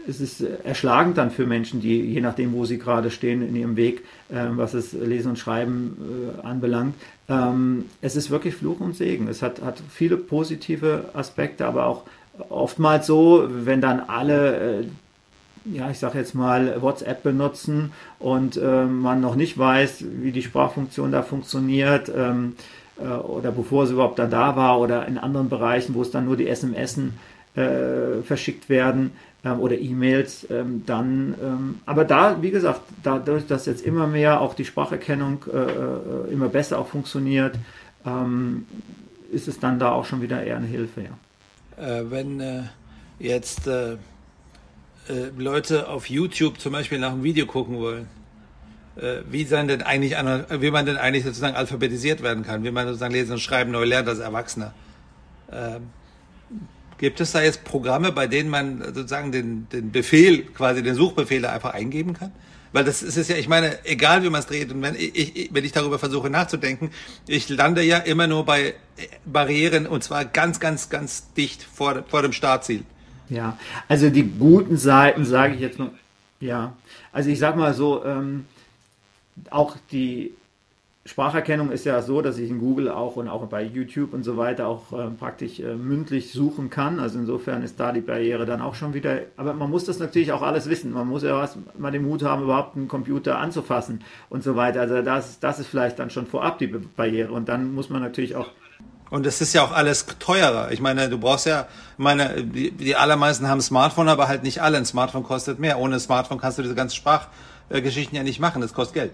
es ist erschlagend dann für Menschen, die je nachdem, wo sie gerade stehen in ihrem Weg, äh, was es Lesen und Schreiben äh, anbelangt. Ähm, es ist wirklich Fluch und Segen. Es hat, hat viele positive Aspekte, aber auch oftmals so, wenn dann alle äh, ja, ich sage jetzt mal, WhatsApp benutzen und äh, man noch nicht weiß, wie die Sprachfunktion da funktioniert ähm, äh, oder bevor sie überhaupt da, da war oder in anderen Bereichen, wo es dann nur die SMS äh, verschickt werden, ähm, oder E-Mails, ähm, dann, ähm, aber da, wie gesagt, dadurch, dass jetzt immer mehr auch die Spracherkennung äh, äh, immer besser auch funktioniert, ähm, ist es dann da auch schon wieder eher eine Hilfe, ja. Äh, wenn äh, jetzt äh, äh, Leute auf YouTube zum Beispiel nach einem Video gucken wollen, wie sein denn eigentlich, wie man denn eigentlich sozusagen alphabetisiert werden kann, wie man sozusagen lesen und schreiben neu lernt als Erwachsener. Gibt es da jetzt Programme, bei denen man sozusagen den, den Befehl, quasi den Suchbefehl einfach eingeben kann? Weil das ist es ja, ich meine, egal wie man es dreht, und wenn ich, wenn ich darüber versuche nachzudenken, ich lande ja immer nur bei Barrieren und zwar ganz, ganz, ganz dicht vor, vor dem Startziel. Ja, also die guten Seiten, sage ich jetzt mal, ja, also ich sag mal so, ähm, auch die Spracherkennung ist ja so, dass ich in Google auch und auch bei YouTube und so weiter auch äh, praktisch äh, mündlich suchen kann. Also insofern ist da die Barriere dann auch schon wieder. Aber man muss das natürlich auch alles wissen. Man muss ja erst mal den Mut haben, überhaupt einen Computer anzufassen und so weiter. Also das, das ist vielleicht dann schon vorab die Barriere. Und dann muss man natürlich auch und es ist ja auch alles teurer. Ich meine, du brauchst ja, meine, die, die allermeisten haben ein Smartphone, aber halt nicht alle. Ein Smartphone kostet mehr. Ohne Smartphone kannst du diese ganzen Sprachgeschichten ja nicht machen. Das kostet Geld.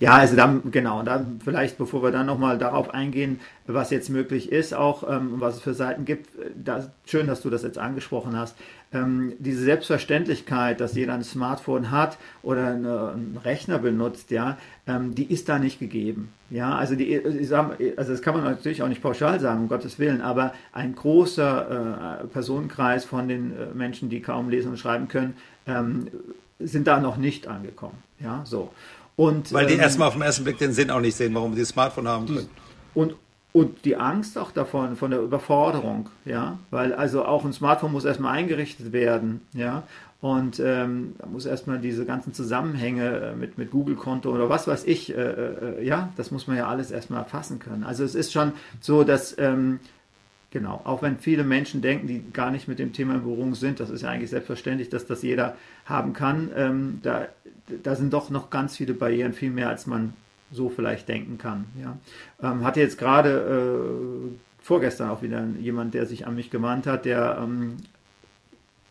Ja, also dann, genau, dann vielleicht, bevor wir dann nochmal darauf eingehen, was jetzt möglich ist, auch ähm, was es für Seiten gibt, da, schön, dass du das jetzt angesprochen hast. Ähm, diese Selbstverständlichkeit, dass jeder ein Smartphone hat oder eine, einen Rechner benutzt, ja, ähm, die ist da nicht gegeben. Ja, also die, sag, also das kann man natürlich auch nicht pauschal sagen, um Gottes Willen, aber ein großer äh, Personenkreis von den äh, Menschen, die kaum lesen und schreiben können, ähm, sind da noch nicht angekommen. Ja, so. Und, Weil die ähm, erstmal auf den ersten Blick den Sinn auch nicht sehen, warum die Smartphone haben können. Und, und die Angst auch davon, von der Überforderung, ja, weil also auch ein Smartphone muss erstmal eingerichtet werden, ja, und ähm, da muss erstmal diese ganzen Zusammenhänge äh, mit, mit Google-Konto oder was weiß ich, äh, äh, ja, das muss man ja alles erstmal erfassen können. Also es ist schon so, dass ähm, Genau, auch wenn viele Menschen denken, die gar nicht mit dem Thema in Berührung sind, das ist ja eigentlich selbstverständlich, dass das jeder haben kann, ähm, da, da sind doch noch ganz viele Barrieren, viel mehr als man so vielleicht denken kann. Ja. Ähm, hatte jetzt gerade äh, vorgestern auch wieder jemand, der sich an mich gewandt hat, der ähm,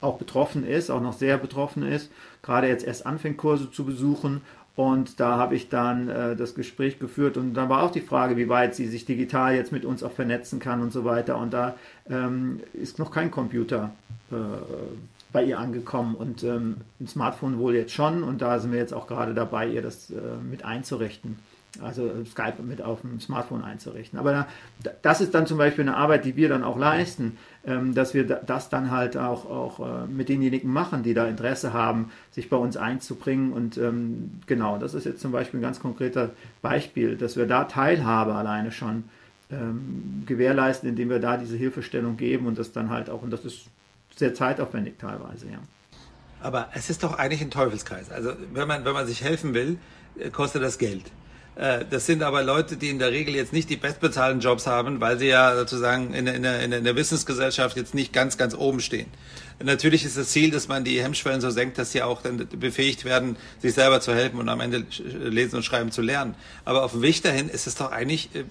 auch betroffen ist, auch noch sehr betroffen ist, gerade jetzt erst anfängt, Kurse zu besuchen und da habe ich dann äh, das Gespräch geführt und dann war auch die Frage, wie weit sie sich digital jetzt mit uns auch vernetzen kann und so weiter. Und da ähm, ist noch kein Computer äh, bei ihr angekommen und ähm, ein Smartphone wohl jetzt schon. Und da sind wir jetzt auch gerade dabei, ihr das äh, mit einzurichten also Skype mit auf dem Smartphone einzurichten. Aber das ist dann zum Beispiel eine Arbeit, die wir dann auch leisten, dass wir das dann halt auch, auch äh, mit denjenigen machen, die da Interesse haben, sich bei uns einzubringen. Und ähm, genau, das ist jetzt zum Beispiel ein ganz konkreter Beispiel, dass wir da Teilhabe alleine schon ähm, gewährleisten, indem wir da diese Hilfestellung geben und das dann halt auch, und das ist sehr zeitaufwendig teilweise, ja. Aber es ist doch eigentlich ein Teufelskreis. Also wenn man, wenn man sich helfen will, äh, kostet das Geld. Äh, das sind aber Leute, die in der Regel jetzt nicht die bestbezahlten Jobs haben, weil sie ja sozusagen in der, in der, in der Wissensgesellschaft jetzt nicht ganz, ganz oben stehen. Natürlich ist das Ziel, dass man die Hemmschwellen so senkt, dass sie auch dann befähigt werden, sich selber zu helfen und am Ende lesen und schreiben zu lernen. Aber auf dem Weg dahin ist es doch eigentlich äh,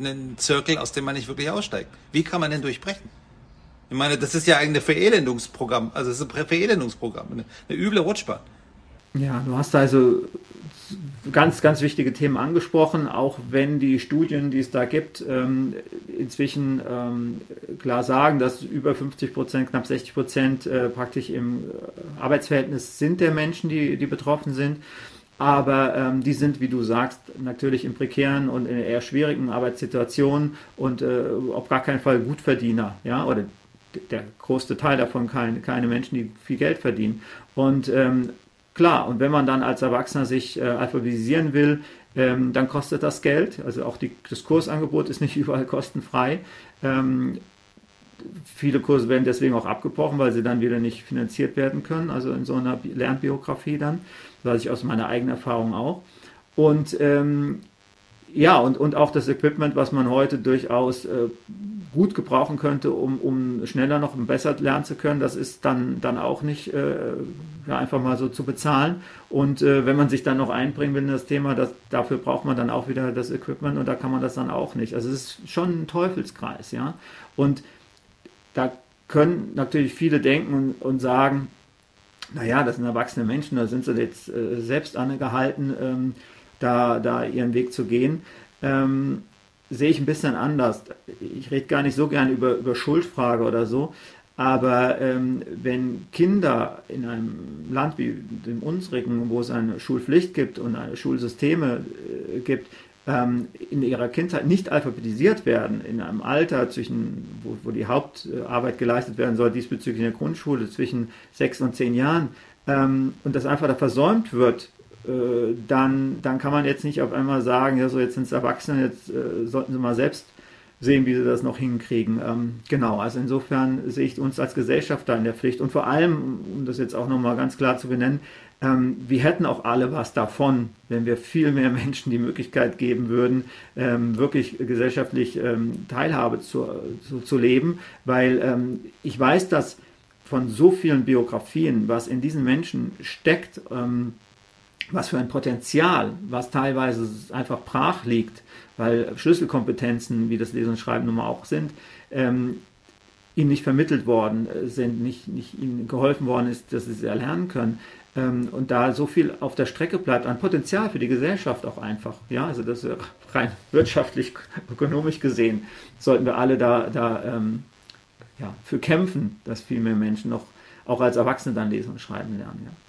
ein Zirkel, aus dem man nicht wirklich aussteigt. Wie kann man denn durchbrechen? Ich meine, das ist ja ein Verelendungsprogramm, also es ist ein Verelendungsprogramm, eine, eine üble Rutschbahn. Ja, du hast also ganz, ganz wichtige Themen angesprochen, auch wenn die Studien, die es da gibt, ähm, inzwischen ähm, klar sagen, dass über 50 Prozent, knapp 60 Prozent äh, praktisch im äh, Arbeitsverhältnis sind der Menschen, die, die betroffen sind. Aber ähm, die sind, wie du sagst, natürlich in prekären und in eher schwierigen Arbeitssituationen und äh, auf gar keinen Fall Gutverdiener, ja, oder der größte Teil davon keine, keine Menschen, die viel Geld verdienen. Und ähm, Klar, und wenn man dann als Erwachsener sich äh, alphabetisieren will, ähm, dann kostet das Geld. Also auch die, das Kursangebot ist nicht überall kostenfrei. Ähm, viele Kurse werden deswegen auch abgebrochen, weil sie dann wieder nicht finanziert werden können, also in so einer Lernbiografie dann, weiß ich aus meiner eigenen Erfahrung auch. Und ähm, ja, und, und auch das Equipment, was man heute durchaus äh, gut gebrauchen könnte, um, um schneller noch und besser lernen zu können, das ist dann, dann auch nicht äh, ja, einfach mal so zu bezahlen. Und äh, wenn man sich dann noch einbringen will in das Thema, das, dafür braucht man dann auch wieder das Equipment und da kann man das dann auch nicht. Also es ist schon ein Teufelskreis, ja. Und da können natürlich viele denken und, und sagen, naja, das sind erwachsene Menschen, da sind sie jetzt äh, selbst angehalten, ähm, da, da ihren Weg zu gehen. Ähm, sehe ich ein bisschen anders. Ich rede gar nicht so gern über, über Schuldfrage oder so, aber ähm, wenn Kinder in einem Land wie dem unsrigen, wo es eine Schulpflicht gibt und Schulsysteme äh, gibt, ähm, in ihrer Kindheit nicht alphabetisiert werden, in einem Alter, zwischen, wo, wo, die Hauptarbeit geleistet werden soll, diesbezüglich in der Grundschule, zwischen sechs und zehn Jahren, ähm, und das einfach da versäumt wird, äh, dann, dann kann man jetzt nicht auf einmal sagen, ja, so jetzt sind es Erwachsene, jetzt äh, sollten sie mal selbst sehen, wie sie das noch hinkriegen. Ähm, genau, also insofern sehe ich uns als Gesellschaft da in der Pflicht und vor allem, um das jetzt auch nochmal ganz klar zu benennen, Ähm, wir hätten auch alle was davon, wenn wir viel mehr Menschen die Möglichkeit geben würden, ähm, wirklich gesellschaftlich ähm, Teilhabe zu, zu, zu leben, weil ähm, ich weiß, dass von so vielen Biografien, was in diesen Menschen steckt, ähm, was für ein Potenzial, was teilweise einfach brach liegt, weil Schlüsselkompetenzen, wie das Lesen und Schreiben nun mal auch sind, ähm, ihnen nicht vermittelt worden sind, nicht, nicht ihnen geholfen worden ist, dass sie es erlernen können. Ähm, und da so viel auf der Strecke bleibt an Potenzial für die Gesellschaft auch einfach. Ja, also das rein wirtschaftlich, ökonomisch gesehen, sollten wir alle da, da ähm, ja, für kämpfen, dass viel mehr Menschen noch auch als Erwachsene dann lesen und schreiben lernen. Ja.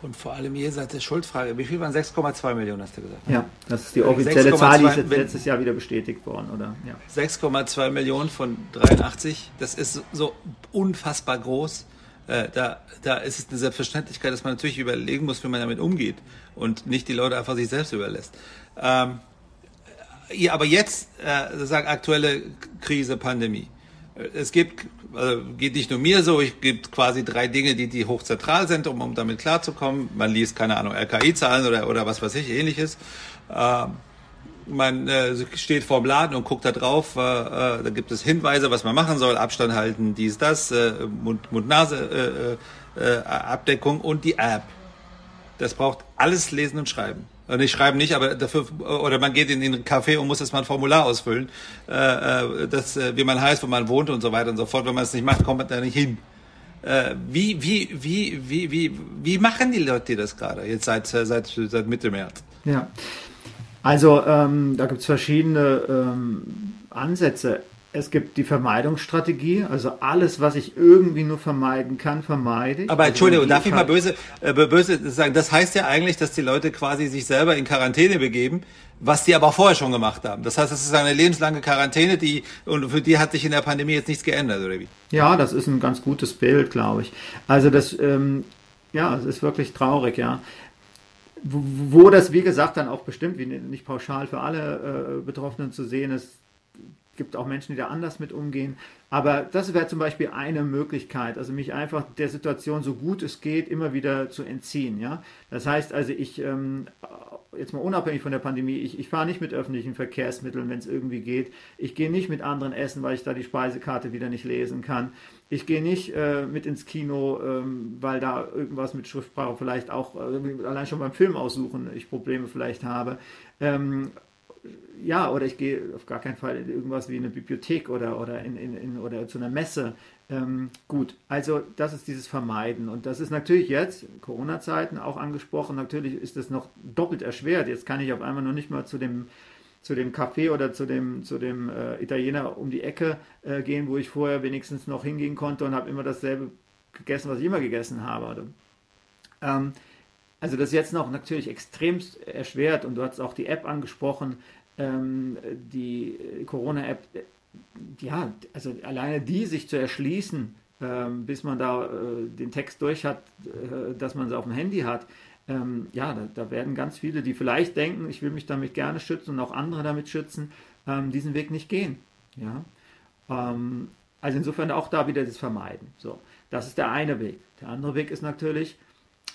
Und vor allem seid der Schuldfrage. Wie viel waren 6,2 Millionen, hast du gesagt? Ja, das ist die offizielle Zahl, die ist jetzt letztes Jahr wieder bestätigt worden, oder? Ja. 6,2 Millionen von 83, das ist so unfassbar groß. Äh, da, da ist es eine Selbstverständlichkeit, dass man natürlich überlegen muss, wie man damit umgeht und nicht die Leute einfach sich selbst überlässt. Ähm, ja, aber jetzt, äh, sozusagen aktuelle Krise, Pandemie. Es gibt also geht nicht nur mir so, es gibt quasi drei Dinge, die, die hochzentral sind, um, um damit klarzukommen. Man liest, keine Ahnung, RKI-Zahlen oder, oder was weiß ich, ähnliches. Äh, man äh, steht vor dem Laden und guckt da drauf, äh, äh, da gibt es Hinweise, was man machen soll, Abstand halten, dies, das, äh, Mund-Nase-Abdeckung äh, äh, und die App. Das braucht alles lesen und schreiben. Und ich schreibe nicht, aber dafür, oder man geht in den Café und muss erstmal ein Formular ausfüllen, äh, äh, das, äh, wie man heißt, wo man wohnt und so weiter und so fort. Wenn man es nicht macht, kommt man da nicht hin. Äh, wie, wie, wie, wie, wie, wie machen die Leute das gerade, jetzt seit, seit, seit Mitte März? Ja, also ähm, da gibt es verschiedene ähm, Ansätze. Es gibt die Vermeidungsstrategie, also alles, was ich irgendwie nur vermeiden kann, vermeide ich. Aber Entschuldigung, darf ich mal böse, äh, böse sagen? Das heißt ja eigentlich, dass die Leute quasi sich selber in Quarantäne begeben, was die aber auch vorher schon gemacht haben. Das heißt, es ist eine lebenslange Quarantäne, die und für die hat sich in der Pandemie jetzt nichts geändert, oder wie? Ja, das ist ein ganz gutes Bild, glaube ich. Also das, ähm, ja, es ist wirklich traurig, ja wo das, wie gesagt, dann auch bestimmt, wie nicht pauschal für alle äh, Betroffenen zu sehen ist, gibt auch Menschen, die da anders mit umgehen. Aber das wäre zum Beispiel eine Möglichkeit, also mich einfach der Situation so gut es geht immer wieder zu entziehen. Ja? Das heißt also, ich, ähm, jetzt mal unabhängig von der Pandemie, ich, ich fahre nicht mit öffentlichen Verkehrsmitteln, wenn es irgendwie geht. Ich gehe nicht mit anderen essen, weil ich da die Speisekarte wieder nicht lesen kann. Ich gehe nicht äh, mit ins Kino, ähm, weil da irgendwas mit Schriftsprache vielleicht auch, äh, allein schon beim Film aussuchen, ich Probleme vielleicht habe. Ähm, ja, oder ich gehe auf gar keinen Fall in irgendwas wie eine Bibliothek oder, oder, in, in, in oder zu einer Messe. Ähm, gut, also das ist dieses Vermeiden. Und das ist natürlich jetzt, Corona-Zeiten auch angesprochen, natürlich ist das noch doppelt erschwert. Jetzt kann ich auf einmal noch nicht mal zu dem, zu dem Café oder zu dem, zu dem äh, Italiener um die Ecke äh, gehen, wo ich vorher wenigstens noch hingehen konnte und habe immer dasselbe gegessen, was ich immer gegessen habe. Ähm, also das ist jetzt noch natürlich extremst erschwert und du hast auch die App angesprochen, ähm, die Corona-App, ja, also alleine die sich zu erschließen, ähm, bis man da äh, den Text durch hat, äh, dass man sie auf dem Handy hat, ähm, ja, da, da, werden ganz viele, die vielleicht denken, ich will mich damit gerne schützen und auch andere damit schützen, ähm, diesen Weg nicht gehen. Ja? Ähm, also insofern auch da wieder das Vermeiden. So, das ist der eine Weg. Der andere Weg ist natürlich,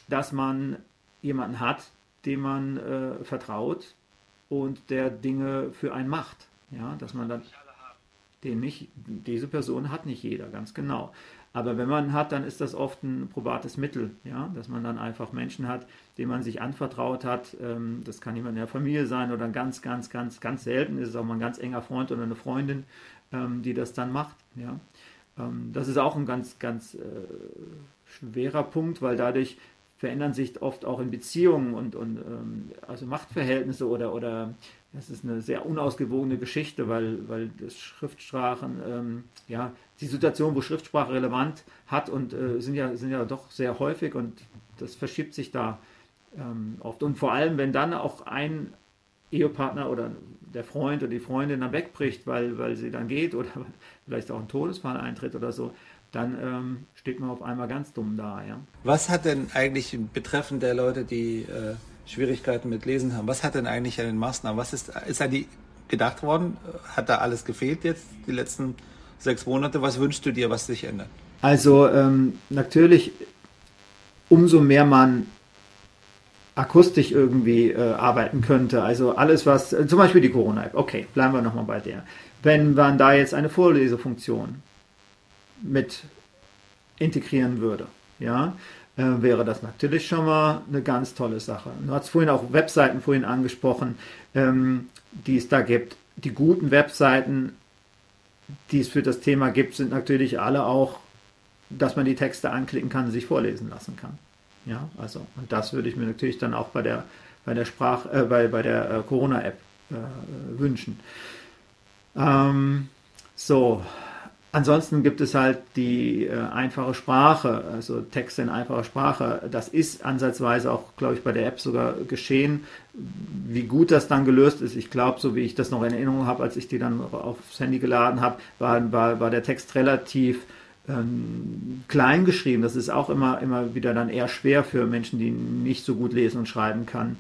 dass man jemanden hat, dem man äh, vertraut und der Dinge für einen macht. Ja, dass man dann den nicht, diese Person hat nicht jeder, ganz genau. Aber wenn man hat, dann ist das oft ein probates Mittel, ja, dass man dann einfach Menschen hat, denen man sich anvertraut hat. Ähm, das kann jemand in der Familie sein oder ganz, ganz, ganz, ganz selten ist es auch mal ein ganz enger Freund oder eine Freundin, ähm, die das dann macht. Ja. Ähm, das ist auch ein ganz, ganz äh, schwerer Punkt, weil dadurch verändern sich oft auch in Beziehungen und, und ähm, also Machtverhältnisse oder, oder das ist eine sehr unausgewogene Geschichte, weil, weil das Schriftsprachen, ähm, ja, die Situation, wo Schriftsprache relevant hat und äh, sind, ja, sind ja doch sehr häufig und das verschiebt sich da ähm, oft. Und vor allem, wenn dann auch ein Ehepartner oder der Freund oder die Freundin dann wegbricht, weil, weil sie dann geht oder vielleicht auch ein Todesfall eintritt oder so, dann ähm, steht man auf einmal ganz dumm da. Ja. Was hat denn eigentlich betreffend der Leute, die äh, Schwierigkeiten mit Lesen haben, was hat denn eigentlich an den Maßnahmen, was ist, ist an die gedacht worden? Hat da alles gefehlt jetzt die letzten sechs Monate? Was wünschst du dir, was sich ändert? Also ähm, natürlich, umso mehr man akustisch irgendwie äh, arbeiten könnte. Also alles, was, äh, zum Beispiel die Corona-App, okay, bleiben wir nochmal bei der. Wenn man da jetzt eine Vorlesefunktion mit integrieren würde, ja, äh, wäre das natürlich schon mal eine ganz tolle Sache. Du hast vorhin auch Webseiten vorhin angesprochen, ähm, die es da gibt. Die guten Webseiten, die es für das Thema gibt, sind natürlich alle auch, dass man die Texte anklicken kann sich vorlesen lassen kann. Ja, also, und das würde ich mir natürlich dann auch bei der, bei der Sprach, äh, bei, bei der äh, Corona-App äh, wünschen. Ähm, so, ansonsten gibt es halt die äh, einfache Sprache, also Texte in einfacher Sprache. Das ist ansatzweise auch, glaube ich, bei der App sogar geschehen. Wie gut das dann gelöst ist, ich glaube, so wie ich das noch in Erinnerung habe, als ich die dann aufs Handy geladen habe, war, war, war der Text relativ ähm, klein geschrieben. Das ist auch immer, immer wieder dann eher schwer für Menschen, die nicht so gut lesen und schreiben kann.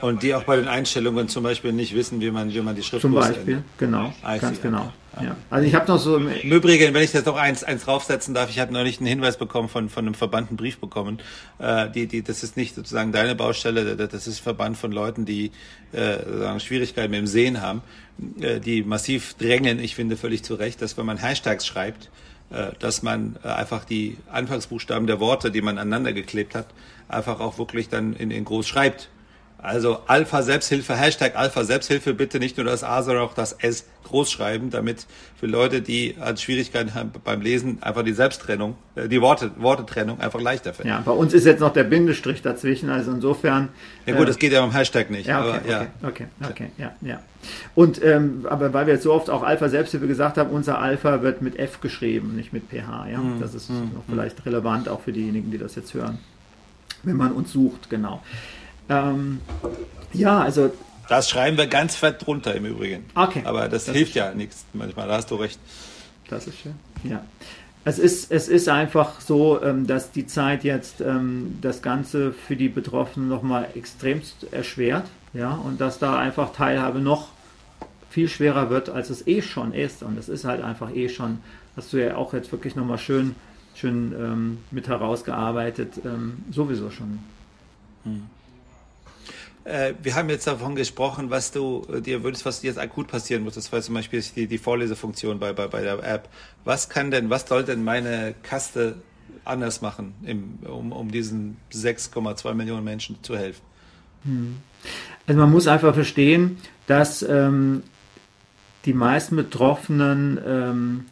Und die auch bei den Einstellungen zum Beispiel nicht wissen, wie man, wie man die Schrift Zum Beispiel, ändert. genau, ah, ganz genau. Ja. Also ich habe noch so... Im Übrigen, wenn ich jetzt noch eins, eins draufsetzen darf, ich habe neulich einen Hinweis bekommen von, von einem Verband, einen Brief bekommen. Äh, die, die, das ist nicht sozusagen deine Baustelle, das ist ein Verband von Leuten, die äh, Schwierigkeiten mit dem Sehen haben, äh, die massiv drängen, ich finde völlig zu Recht, dass wenn man Hashtags schreibt, äh, dass man äh, einfach die Anfangsbuchstaben der Worte, die man aneinander geklebt hat, einfach auch wirklich dann in, in groß schreibt. Also Alpha Selbsthilfe, Hashtag Alpha Selbsthilfe, bitte nicht nur das A, sondern auch das S groß schreiben, damit für Leute, die halt Schwierigkeiten haben beim Lesen, einfach die Selbsttrennung, äh, die Worte, Wortetrennung einfach leichter fällt. Ja, bei uns ist jetzt noch der Bindestrich dazwischen, also insofern. Ja gut, äh, das geht ja beim Hashtag nicht. Ja, okay, aber, ja. okay, okay, okay, ja, ja. Und ähm, aber weil wir jetzt so oft auch Alpha Selbsthilfe gesagt haben, unser Alpha wird mit F geschrieben, nicht mit PH. Ja, mhm. das ist mhm. noch vielleicht relevant auch für diejenigen, die das jetzt hören, wenn man uns sucht, genau. Ähm, ja, also. Das schreiben wir ganz fett drunter im Übrigen. Okay. Aber das, das hilft ja nichts manchmal, da hast du recht. Das ist schön. Ja. Es ist, es ist einfach so, ähm, dass die Zeit jetzt ähm, das Ganze für die Betroffenen nochmal extremst erschwert. Ja, und dass da einfach Teilhabe noch viel schwerer wird, als es eh schon ist. Und es ist halt einfach eh schon, hast du ja auch jetzt wirklich nochmal schön, schön ähm, mit herausgearbeitet, ähm, sowieso schon. Hm. Äh, wir haben jetzt davon gesprochen, was du äh, dir wünschst, was jetzt akut passieren muss. Das war zum Beispiel die, die Vorlesefunktion bei, bei, bei der App. Was kann denn, was soll denn meine Kaste anders machen, im, um, um diesen 6,2 Millionen Menschen zu helfen? Hm. Also man muss einfach verstehen, dass ähm, die meisten Betroffenen ähm,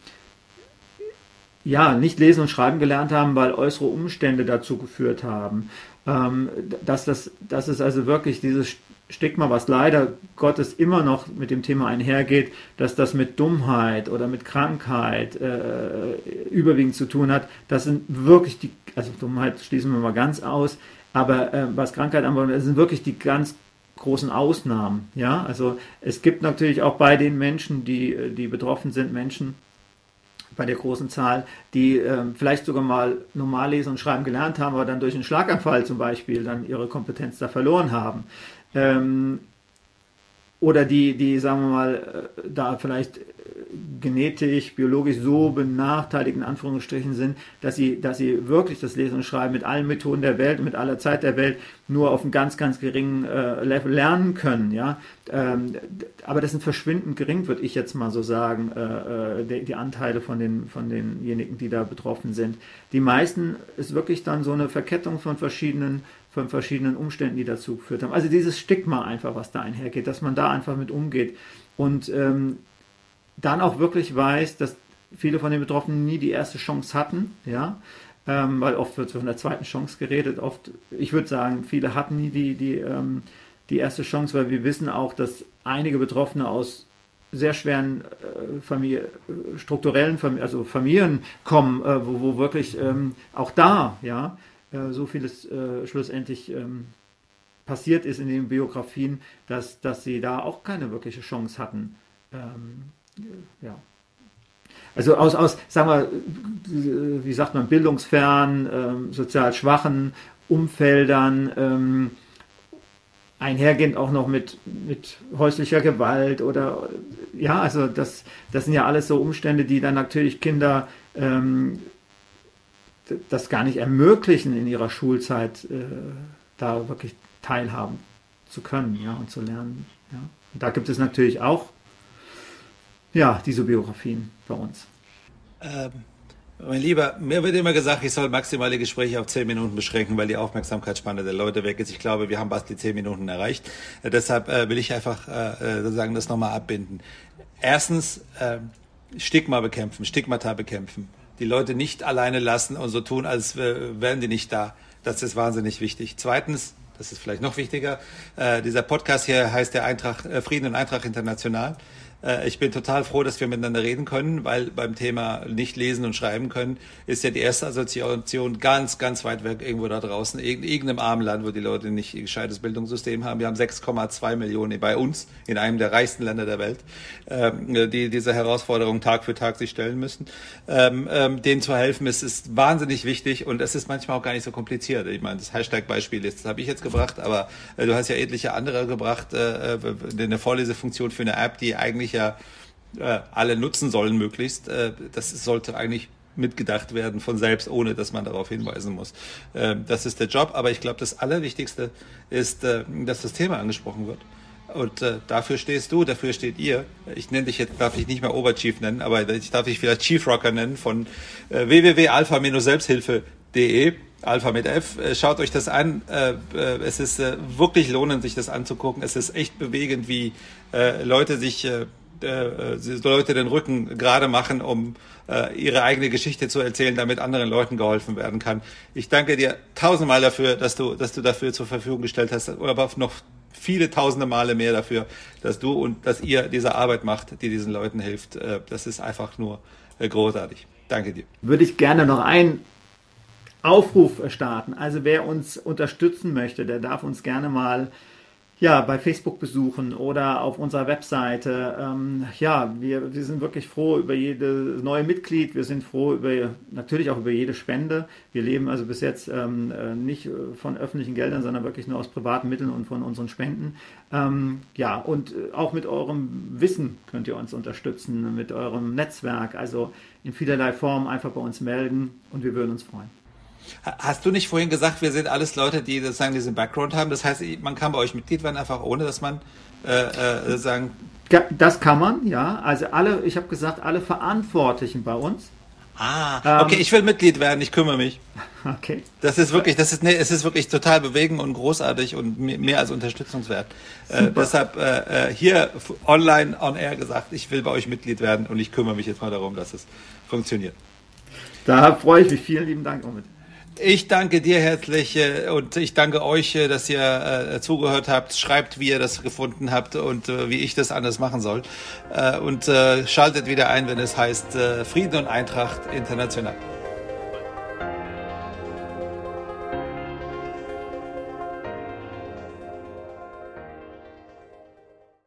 ja nicht lesen und schreiben gelernt haben, weil äußere Umstände dazu geführt haben ähm, dass, das, dass es also wirklich dieses Stigma, was leider Gottes immer noch mit dem Thema einhergeht, dass das mit Dummheit oder mit Krankheit äh, überwiegend zu tun hat, das sind wirklich die, also Dummheit schließen wir mal ganz aus, aber äh, was Krankheit anbelangt, das sind wirklich die ganz großen Ausnahmen. Ja, also es gibt natürlich auch bei den Menschen, die, die betroffen sind, Menschen, bei der großen Zahl, die ähm, vielleicht sogar mal normal lesen und schreiben gelernt haben, aber dann durch einen Schlaganfall zum Beispiel dann ihre Kompetenz da verloren haben. Ähm, oder die, die, sagen wir mal, äh, da vielleicht genetisch, biologisch so benachteiligt in Anführungsstrichen sind, dass sie, dass sie wirklich das Lesen und Schreiben mit allen Methoden der Welt, mit aller Zeit der Welt nur auf einem ganz, ganz geringen äh, Level lernen können. Ja? Ähm, aber das sind verschwindend gering, würde ich jetzt mal so sagen, äh, äh, die, die, Anteile von, den, von denjenigen, die da betroffen sind. Die meisten ist wirklich dann so eine Verkettung von verschiedenen von verschiedenen Umständen, die dazu geführt haben. Also dieses Stigma einfach, was da einhergeht, dass man da einfach mit umgeht. Und ähm, dann auch wirklich weiß, dass viele von den Betroffenen nie die erste Chance hatten, ja, ähm, weil oft wird von der zweiten Chance geredet, oft, ich würde sagen, viele hatten nie die, die, ähm, die erste Chance, weil wir wissen auch, dass einige Betroffene aus sehr schweren äh, Familie, äh, strukturellen Familien, also Familien kommen, äh, wo, wo wirklich ähm, auch da, ja, äh, so vieles äh, schlussendlich ähm, passiert ist in den Biografien, dass, dass sie da auch keine wirkliche Chance hatten. Ja. Also aus, aus, sagen wir, wie sagt man, bildungsfern, ähm, sozial schwachen Umfeldern, ähm, einhergehend auch noch mit, mit häuslicher Gewalt oder ja, also das, das sind ja alles so Umstände, die dann natürlich Kinder ähm, das gar nicht ermöglichen in ihrer Schulzeit, äh, da wirklich teilhaben zu können ja, und zu lernen. Ja. Und da gibt es natürlich auch ja, diese Biografien bei uns. Ähm, mein Lieber, mir wird immer gesagt, ich soll maximale Gespräche auf zehn Minuten beschränken, weil die Aufmerksamkeitsspanne der Leute weg ist. Ich glaube, wir haben fast die zehn Minuten erreicht. Äh, deshalb äh, will ich einfach äh, sozusagen das nochmal abbinden. Erstens, äh, Stigma bekämpfen, Stigmata bekämpfen. Die Leute nicht alleine lassen und so tun, als wären die nicht da. Das ist wahnsinnig wichtig. Zweitens, das ist vielleicht noch wichtiger, äh, dieser Podcast hier heißt der Eintracht, äh, Frieden und Eintracht International. Äh, ich bin total froh, dass wir miteinander reden können, weil beim Thema nicht lesen und schreiben können ist ja die erste Assoziation ganz, ganz weit weg irgendwo da draußen, in irgendeinem armen Land, wo die Leute nicht ein gescheites Bildungssystem haben. Wir haben 6,2 Millionen bei uns, in einem der reichsten Länder der Welt, ähm, die diese Herausforderung Tag für Tag sich stellen müssen. Ähm, ähm, denen zu helfen ist, ist wahnsinnig wichtig und es ist manchmal auch gar nicht so kompliziert. Ich meine, das Hashtag-Beispiel das habe ich jetzt gebracht, aber äh, du hast ja etliche andere gebracht, äh, eine Vorlesefunktion für eine App, die eigentlich eigentlich ja äh, alle nutzen sollen möglichst. Äh, das sollte eigentlich mitgedacht werden von selbst, ohne dass man darauf hinweisen muss. Äh, das ist der Job, aber ich glaube, das Allerwichtigste ist, äh, dass das Thema angesprochen wird. Und äh, dafür stehst du, dafür steht ihr. Ich nenne dich jetzt, darf ich nicht mehr Oberchief nennen, aber ich darf dich vielleicht Chief Rocker nennen von äh, www.alpha-selbsthilfe.de. Alpha mit F. Äh, schaut euch das an. Äh, äh, es ist wirklich lohnend, sich das anzugucken. Es ist echt bewegend, wie Leute sich äh, Leute den Rücken gerade machen, um äh, ihre eigene Geschichte zu erzählen, damit anderen Leuten geholfen werden kann. Ich danke dir tausendmal dafür, dass du, dass du dafür zur Verfügung gestellt hast, aber noch viele tausende Male mehr dafür, dass du und dass ihr diese Arbeit macht, die diesen Leuten hilft. Äh, das ist einfach nur äh, großartig. Danke dir. Würde ich gerne noch einen Aufruf starten. Also wer uns unterstützen möchte, der darf uns gerne mal ja, bei Facebook besuchen oder auf unserer Webseite. Ähm, ja, wir, wir sind wirklich froh über jedes neue Mitglied. Wir sind froh über natürlich auch über jede Spende. Wir leben also bis jetzt ähm, äh, nicht von öffentlichen Geldern, sondern wirklich nur aus privaten Mitteln und von unseren Spenden. Ähm, ja, und äh, auch mit eurem Wissen könnt ihr uns unterstützen, mit eurem Netzwerk. Also in vielerlei Form einfach bei uns melden und wir würden uns freuen. Hast du nicht vorhin gesagt, wir sind alles Leute, die sozusagen diesen Background haben? Das heißt, man kann bei euch Mitglied werden, einfach ohne, dass man äh, äh, sagen. Das kann man, ja. Also alle, ich habe gesagt, alle Verantwortlichen bei uns. Ah, okay, ähm, ich will Mitglied werden, ich kümmere mich. Okay. Das ist wirklich, das ist, nee, es ist wirklich total bewegend und großartig und mehr als unterstützungswert. Äh, deshalb äh, äh, hier online on air gesagt, ich will bei euch Mitglied werden und ich kümmere mich jetzt mal darum, dass es funktioniert. Da freue ich mich. Vielen lieben Dank, Omid. Ich danke dir herzlich äh, und ich danke euch, äh, dass ihr äh, zugehört habt. Schreibt, wie ihr das gefunden habt und wie ich das anders machen soll. Und schaltet wieder ein, wenn es heißt Frieden und Eintracht international.